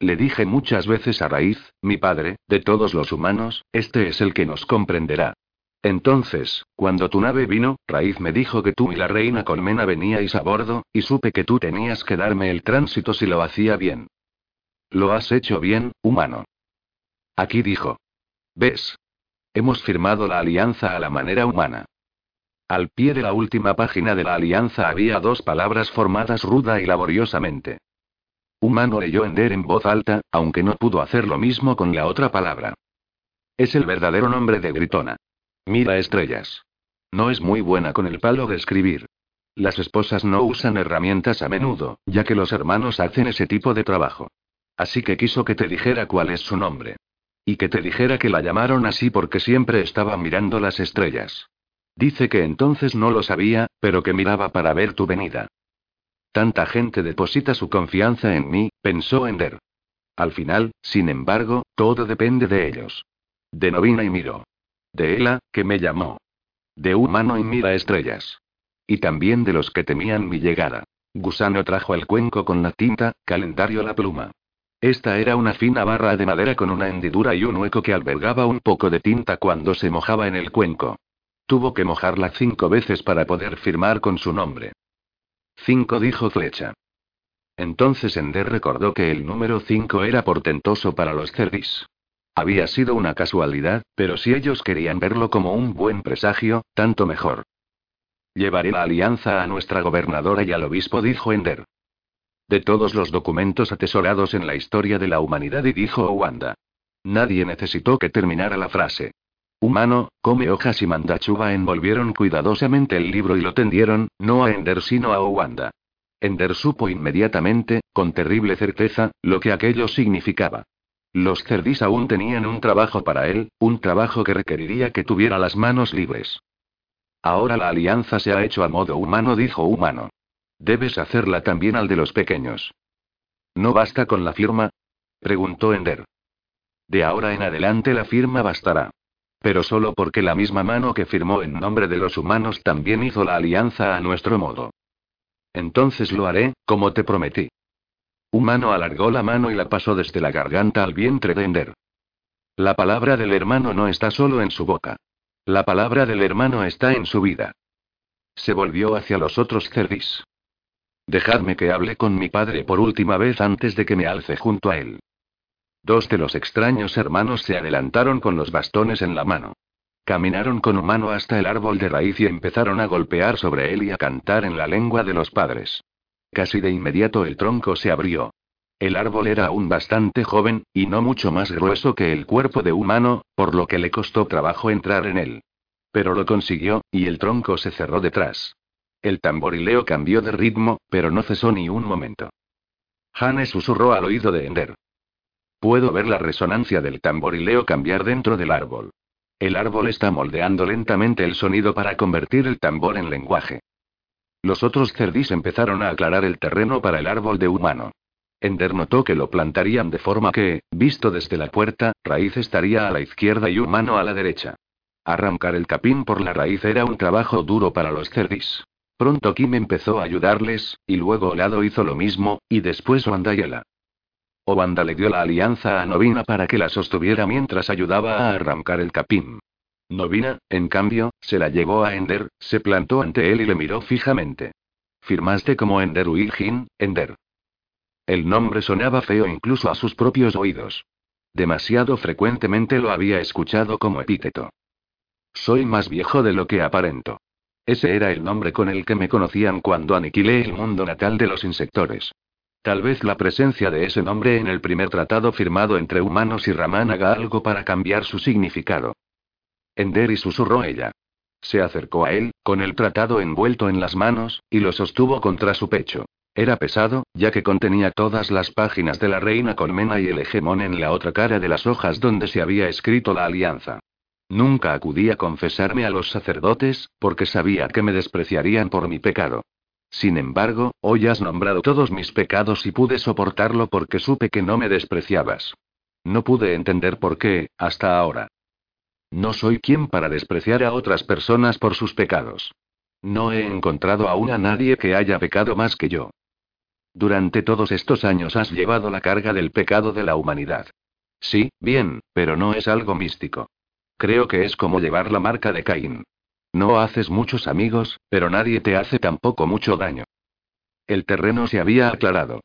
Le dije muchas veces a Raíz, mi padre, de todos los humanos, este es el que nos comprenderá. Entonces, cuando tu nave vino, Raíz me dijo que tú y la reina Colmena veníais a bordo, y supe que tú tenías que darme el tránsito si lo hacía bien. Lo has hecho bien, humano. Aquí dijo. ¿Ves? Hemos firmado la alianza a la manera humana. Al pie de la última página de la alianza había dos palabras formadas ruda y laboriosamente. Humano leyó Ender en voz alta, aunque no pudo hacer lo mismo con la otra palabra. Es el verdadero nombre de Gritona. Mira estrellas. No es muy buena con el palo de escribir. Las esposas no usan herramientas a menudo, ya que los hermanos hacen ese tipo de trabajo. Así que quiso que te dijera cuál es su nombre. Y que te dijera que la llamaron así porque siempre estaba mirando las estrellas. Dice que entonces no lo sabía, pero que miraba para ver tu venida. Tanta gente deposita su confianza en mí, pensó Ender. Al final, sin embargo, todo depende de ellos. De Novina y Miro. De Ela, que me llamó. De humano y mira estrellas. Y también de los que temían mi llegada. Gusano trajo el cuenco con la tinta, calendario la pluma. Esta era una fina barra de madera con una hendidura y un hueco que albergaba un poco de tinta cuando se mojaba en el cuenco. Tuvo que mojarla cinco veces para poder firmar con su nombre. Cinco dijo Flecha. Entonces Ender recordó que el número cinco era portentoso para los cerdis. Había sido una casualidad, pero si ellos querían verlo como un buen presagio, tanto mejor. Llevaré la alianza a nuestra gobernadora y al obispo, dijo Ender. De todos los documentos atesorados en la historia de la humanidad, y dijo Wanda. Nadie necesitó que terminara la frase. Humano, come hojas y Mandachuba envolvieron cuidadosamente el libro y lo tendieron, no a Ender sino a Owanda. Ender supo inmediatamente, con terrible certeza, lo que aquello significaba. Los cerdis aún tenían un trabajo para él, un trabajo que requeriría que tuviera las manos libres. Ahora la alianza se ha hecho a modo humano, dijo humano. Debes hacerla también al de los pequeños. ¿No basta con la firma? preguntó Ender. De ahora en adelante la firma bastará. Pero solo porque la misma mano que firmó en nombre de los humanos también hizo la alianza a nuestro modo. Entonces lo haré, como te prometí. Humano alargó la mano y la pasó desde la garganta al vientre de Ender. La palabra del hermano no está solo en su boca. La palabra del hermano está en su vida. Se volvió hacia los otros cerdis. Dejadme que hable con mi padre por última vez antes de que me alce junto a él. Dos de los extraños hermanos se adelantaron con los bastones en la mano. Caminaron con humano hasta el árbol de raíz y empezaron a golpear sobre él y a cantar en la lengua de los padres. Casi de inmediato el tronco se abrió. El árbol era aún bastante joven, y no mucho más grueso que el cuerpo de humano, por lo que le costó trabajo entrar en él. Pero lo consiguió, y el tronco se cerró detrás. El tamborileo cambió de ritmo, pero no cesó ni un momento. Hane susurró al oído de Ender. Puedo ver la resonancia del tamborileo cambiar dentro del árbol. El árbol está moldeando lentamente el sonido para convertir el tambor en lenguaje. Los otros cerdis empezaron a aclarar el terreno para el árbol de humano. Ender notó que lo plantarían de forma que, visto desde la puerta, raíz estaría a la izquierda y humano a la derecha. Arrancar el capín por la raíz era un trabajo duro para los cerdis. Pronto Kim empezó a ayudarles, y luego Olado hizo lo mismo, y después Wandayela. Obanda le dio la alianza a Novina para que la sostuviera mientras ayudaba a arrancar el capín. Novina, en cambio, se la llevó a Ender, se plantó ante él y le miró fijamente. Firmaste como Ender Uilgin, Ender. El nombre sonaba feo incluso a sus propios oídos. Demasiado frecuentemente lo había escuchado como epíteto. Soy más viejo de lo que aparento. Ese era el nombre con el que me conocían cuando aniquilé el mundo natal de los insectores. Tal vez la presencia de ese nombre en el primer tratado firmado entre humanos y Raman haga algo para cambiar su significado. Ender susurró ella. Se acercó a él, con el tratado envuelto en las manos, y lo sostuvo contra su pecho. Era pesado, ya que contenía todas las páginas de la reina colmena y el hegemón en la otra cara de las hojas donde se había escrito la alianza. Nunca acudí a confesarme a los sacerdotes, porque sabía que me despreciarían por mi pecado. Sin embargo, hoy has nombrado todos mis pecados y pude soportarlo porque supe que no me despreciabas. No pude entender por qué, hasta ahora. No soy quien para despreciar a otras personas por sus pecados. No he encontrado aún a nadie que haya pecado más que yo. Durante todos estos años has llevado la carga del pecado de la humanidad. Sí, bien, pero no es algo místico. Creo que es como llevar la marca de Caín. No haces muchos amigos, pero nadie te hace tampoco mucho daño. El terreno se había aclarado.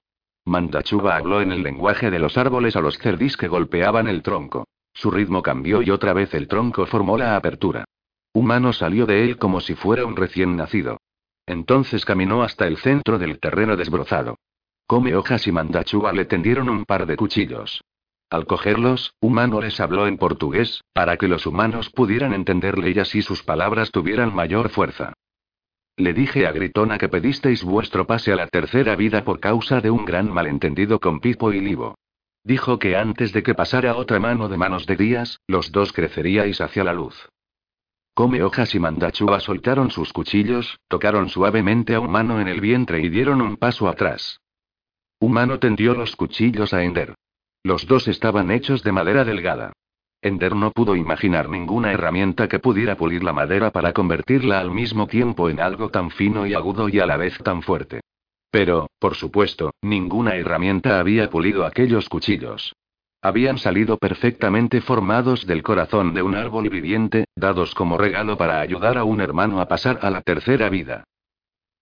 Mandachuba habló en el lenguaje de los árboles a los cerdis que golpeaban el tronco. Su ritmo cambió y otra vez el tronco formó la apertura. Humano salió de él como si fuera un recién nacido. Entonces caminó hasta el centro del terreno desbrozado. Come hojas y Mandachuba le tendieron un par de cuchillos. Al cogerlos, Humano les habló en portugués, para que los humanos pudieran entenderle y así sus palabras tuvieran mayor fuerza. Le dije a Gritona que pedisteis vuestro pase a la tercera vida por causa de un gran malentendido con Pipo y Libo. Dijo que antes de que pasara otra mano de manos de Díaz, los dos creceríais hacia la luz. Come hojas y Mandachua soltaron sus cuchillos, tocaron suavemente a Humano en el vientre y dieron un paso atrás. Humano tendió los cuchillos a Ender. Los dos estaban hechos de madera delgada. Ender no pudo imaginar ninguna herramienta que pudiera pulir la madera para convertirla al mismo tiempo en algo tan fino y agudo y a la vez tan fuerte. Pero, por supuesto, ninguna herramienta había pulido aquellos cuchillos. Habían salido perfectamente formados del corazón de un árbol viviente, dados como regalo para ayudar a un hermano a pasar a la tercera vida.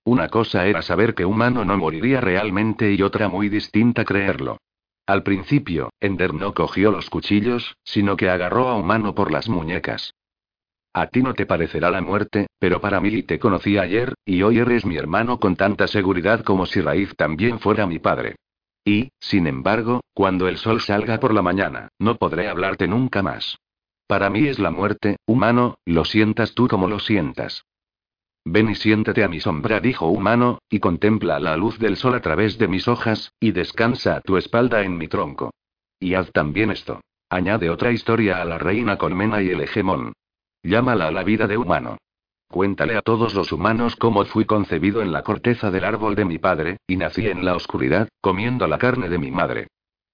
Una cosa era saber que humano no moriría realmente y otra muy distinta creerlo. Al principio, Ender no cogió los cuchillos, sino que agarró a Humano por las muñecas. A ti no te parecerá la muerte, pero para mí te conocí ayer, y hoy eres mi hermano con tanta seguridad como si Raíz también fuera mi padre. Y, sin embargo, cuando el sol salga por la mañana, no podré hablarte nunca más. Para mí es la muerte, humano, lo sientas tú como lo sientas. Ven y siéntate a mi sombra, dijo humano, y contempla la luz del sol a través de mis hojas, y descansa a tu espalda en mi tronco. Y haz también esto. Añade otra historia a la reina colmena y el hegemón. Llámala a la vida de humano. Cuéntale a todos los humanos cómo fui concebido en la corteza del árbol de mi padre, y nací en la oscuridad, comiendo la carne de mi madre.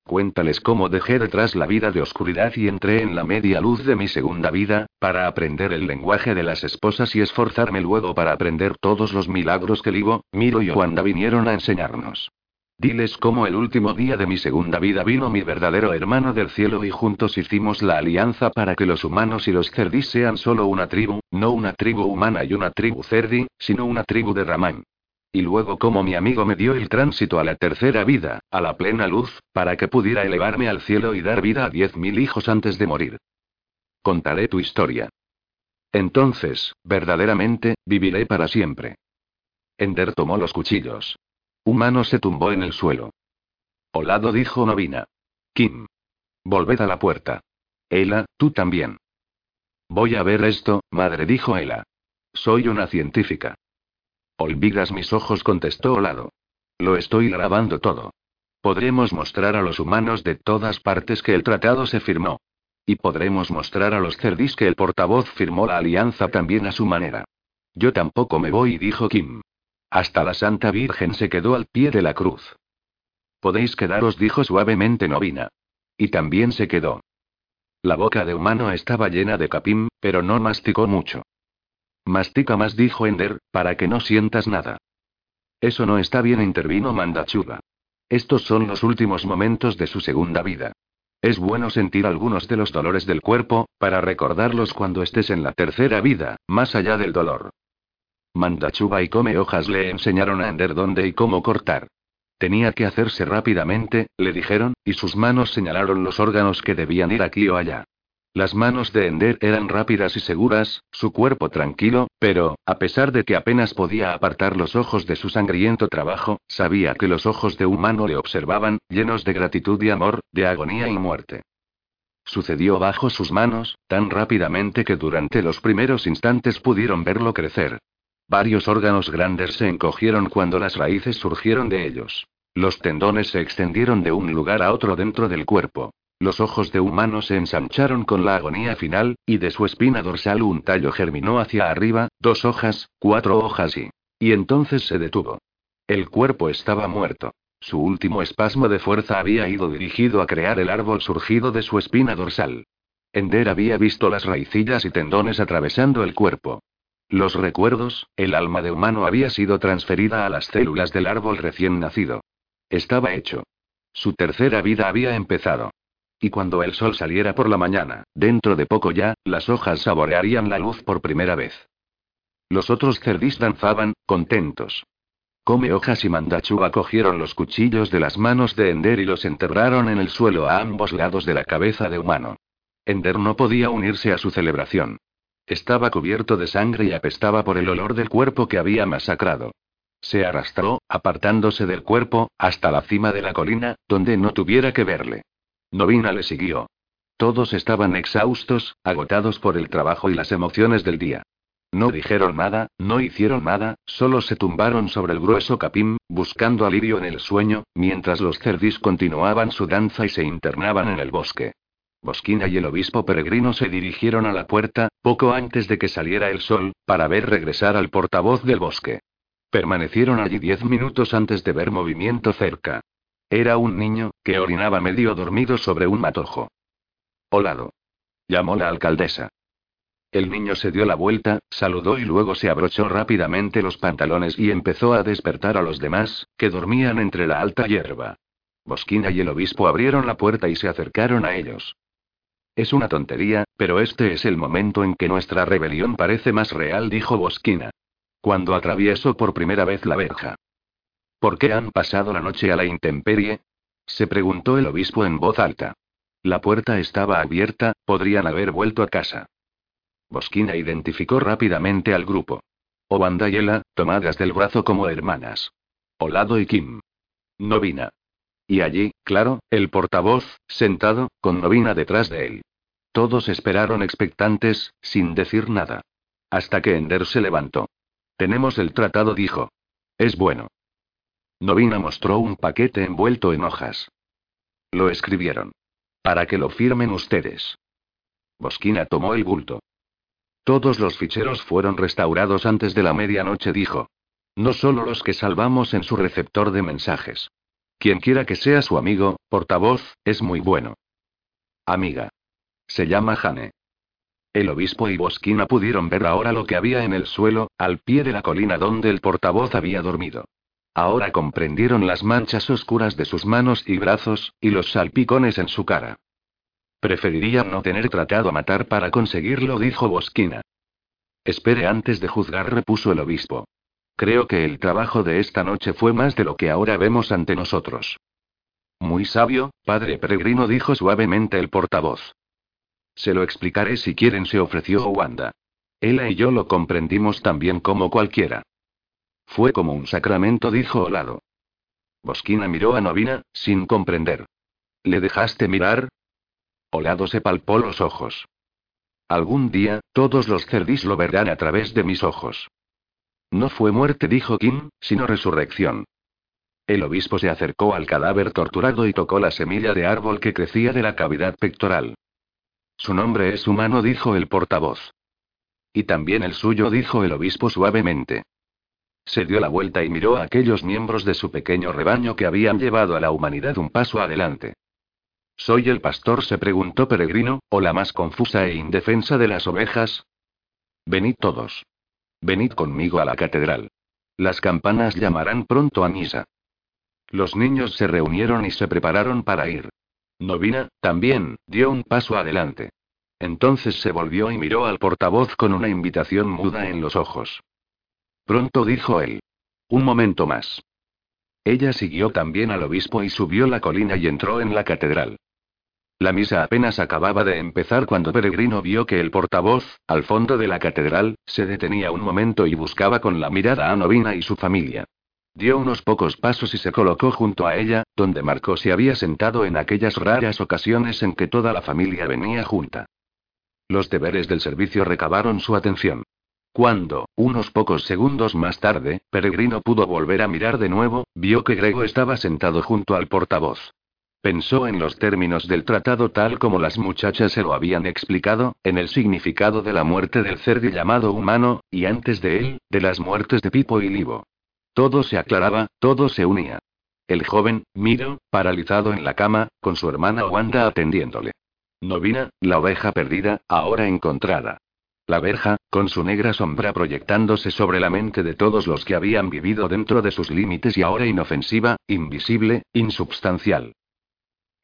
Cuéntales cómo dejé detrás la vida de oscuridad y entré en la media luz de mi segunda vida, para aprender el lenguaje de las esposas y esforzarme luego para aprender todos los milagros que Livo, Miro y Wanda vinieron a enseñarnos. Diles cómo el último día de mi segunda vida vino mi verdadero hermano del cielo y juntos hicimos la alianza para que los humanos y los cerdis sean solo una tribu, no una tribu humana y una tribu cerdi, sino una tribu de Ramán. Y luego como mi amigo me dio el tránsito a la tercera vida, a la plena luz, para que pudiera elevarme al cielo y dar vida a diez mil hijos antes de morir. Contaré tu historia. Entonces, verdaderamente, viviré para siempre. Ender tomó los cuchillos. Humano se tumbó en el suelo. Olado dijo Novina. Kim. Volved a la puerta. Ela, tú también. Voy a ver esto, madre, dijo Ela. Soy una científica. Olvidas mis ojos, contestó Olado. Lo estoy grabando todo. Podremos mostrar a los humanos de todas partes que el tratado se firmó. Y podremos mostrar a los cerdis que el portavoz firmó la alianza también a su manera. Yo tampoco me voy, dijo Kim. Hasta la Santa Virgen se quedó al pie de la cruz. Podéis quedaros, dijo suavemente Novina. Y también se quedó. La boca de humano estaba llena de capim, pero no masticó mucho. Mastica más, dijo Ender, para que no sientas nada. Eso no está bien, intervino Mandachuba. Estos son los últimos momentos de su segunda vida. Es bueno sentir algunos de los dolores del cuerpo, para recordarlos cuando estés en la tercera vida, más allá del dolor. Mandachuba y Come Hojas le enseñaron a Ender dónde y cómo cortar. Tenía que hacerse rápidamente, le dijeron, y sus manos señalaron los órganos que debían ir aquí o allá. Las manos de Ender eran rápidas y seguras, su cuerpo tranquilo, pero, a pesar de que apenas podía apartar los ojos de su sangriento trabajo, sabía que los ojos de humano le observaban, llenos de gratitud y amor, de agonía y muerte. Sucedió bajo sus manos, tan rápidamente que durante los primeros instantes pudieron verlo crecer. Varios órganos grandes se encogieron cuando las raíces surgieron de ellos. Los tendones se extendieron de un lugar a otro dentro del cuerpo. Los ojos de humano se ensancharon con la agonía final, y de su espina dorsal un tallo germinó hacia arriba, dos hojas, cuatro hojas y... Y entonces se detuvo. El cuerpo estaba muerto. Su último espasmo de fuerza había ido dirigido a crear el árbol surgido de su espina dorsal. Ender había visto las raicillas y tendones atravesando el cuerpo. Los recuerdos, el alma de humano había sido transferida a las células del árbol recién nacido. Estaba hecho. Su tercera vida había empezado. Y cuando el sol saliera por la mañana, dentro de poco ya, las hojas saborearían la luz por primera vez. Los otros cerdis danzaban, contentos. Come hojas y Mandachuba cogieron los cuchillos de las manos de Ender y los enterraron en el suelo a ambos lados de la cabeza de humano. Ender no podía unirse a su celebración. Estaba cubierto de sangre y apestaba por el olor del cuerpo que había masacrado. Se arrastró, apartándose del cuerpo, hasta la cima de la colina, donde no tuviera que verle. Novina le siguió. Todos estaban exhaustos, agotados por el trabajo y las emociones del día. No dijeron nada, no hicieron nada, solo se tumbaron sobre el grueso capim, buscando alivio en el sueño, mientras los cerdis continuaban su danza y se internaban en el bosque. Bosquina y el obispo peregrino se dirigieron a la puerta, poco antes de que saliera el sol, para ver regresar al portavoz del bosque. Permanecieron allí diez minutos antes de ver movimiento cerca. Era un niño, que orinaba medio dormido sobre un matojo. Olado. Llamó la alcaldesa. El niño se dio la vuelta, saludó y luego se abrochó rápidamente los pantalones y empezó a despertar a los demás, que dormían entre la alta hierba. Bosquina y el obispo abrieron la puerta y se acercaron a ellos. Es una tontería, pero este es el momento en que nuestra rebelión parece más real, dijo Bosquina. Cuando atravieso por primera vez la verja. ¿Por qué han pasado la noche a la intemperie? se preguntó el obispo en voz alta. La puerta estaba abierta, podrían haber vuelto a casa. Bosquina identificó rápidamente al grupo. Obanda y Ela, tomadas del brazo como hermanas. Olado y Kim. Novina. Y allí, claro, el portavoz, sentado, con Novina detrás de él. Todos esperaron expectantes, sin decir nada. Hasta que Ender se levantó. Tenemos el tratado, dijo. Es bueno. Novina mostró un paquete envuelto en hojas. Lo escribieron. Para que lo firmen ustedes. Bosquina tomó el bulto. Todos los ficheros fueron restaurados antes de la medianoche, dijo. No solo los que salvamos en su receptor de mensajes. Quien quiera que sea su amigo, portavoz, es muy bueno. Amiga. Se llama Jane. El obispo y Bosquina pudieron ver ahora lo que había en el suelo, al pie de la colina donde el portavoz había dormido. Ahora comprendieron las manchas oscuras de sus manos y brazos, y los salpicones en su cara. Preferiría no tener tratado a matar para conseguirlo, dijo Bosquina. Espere antes de juzgar, repuso el obispo. Creo que el trabajo de esta noche fue más de lo que ahora vemos ante nosotros. Muy sabio, padre peregrino, dijo suavemente el portavoz. Se lo explicaré si quieren, se ofreció Wanda. Ella y yo lo comprendimos tan bien como cualquiera. Fue como un sacramento, dijo Olado. Bosquina miró a Novina, sin comprender. ¿Le dejaste mirar? Olado se palpó los ojos. Algún día, todos los cerdis lo verán a través de mis ojos. No fue muerte, dijo Kim, sino resurrección. El obispo se acercó al cadáver torturado y tocó la semilla de árbol que crecía de la cavidad pectoral. Su nombre es humano, dijo el portavoz. Y también el suyo, dijo el obispo suavemente. Se dio la vuelta y miró a aquellos miembros de su pequeño rebaño que habían llevado a la humanidad un paso adelante. ¿Soy el pastor? se preguntó Peregrino, o la más confusa e indefensa de las ovejas. Venid todos. Venid conmigo a la catedral. Las campanas llamarán pronto a misa. Los niños se reunieron y se prepararon para ir. Novina, también, dio un paso adelante. Entonces se volvió y miró al portavoz con una invitación muda en los ojos. Pronto dijo él. Un momento más. Ella siguió también al obispo y subió la colina y entró en la catedral. La misa apenas acababa de empezar cuando Peregrino vio que el portavoz, al fondo de la catedral, se detenía un momento y buscaba con la mirada a Novina y su familia. Dio unos pocos pasos y se colocó junto a ella, donde Marco se había sentado en aquellas raras ocasiones en que toda la familia venía junta. Los deberes del servicio recabaron su atención. Cuando, unos pocos segundos más tarde, Peregrino pudo volver a mirar de nuevo, vio que Grego estaba sentado junto al portavoz. Pensó en los términos del tratado tal como las muchachas se lo habían explicado, en el significado de la muerte del cerdo llamado humano, y antes de él, de las muertes de Pipo y Livo. Todo se aclaraba, todo se unía. El joven, Miro, paralizado en la cama, con su hermana Wanda atendiéndole. Novina, la oveja perdida, ahora encontrada. La verja, con su negra sombra proyectándose sobre la mente de todos los que habían vivido dentro de sus límites y ahora inofensiva, invisible, insubstancial.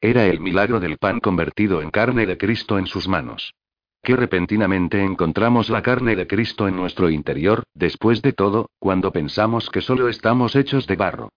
Era el milagro del pan convertido en carne de Cristo en sus manos. Que repentinamente encontramos la carne de Cristo en nuestro interior, después de todo, cuando pensamos que solo estamos hechos de barro.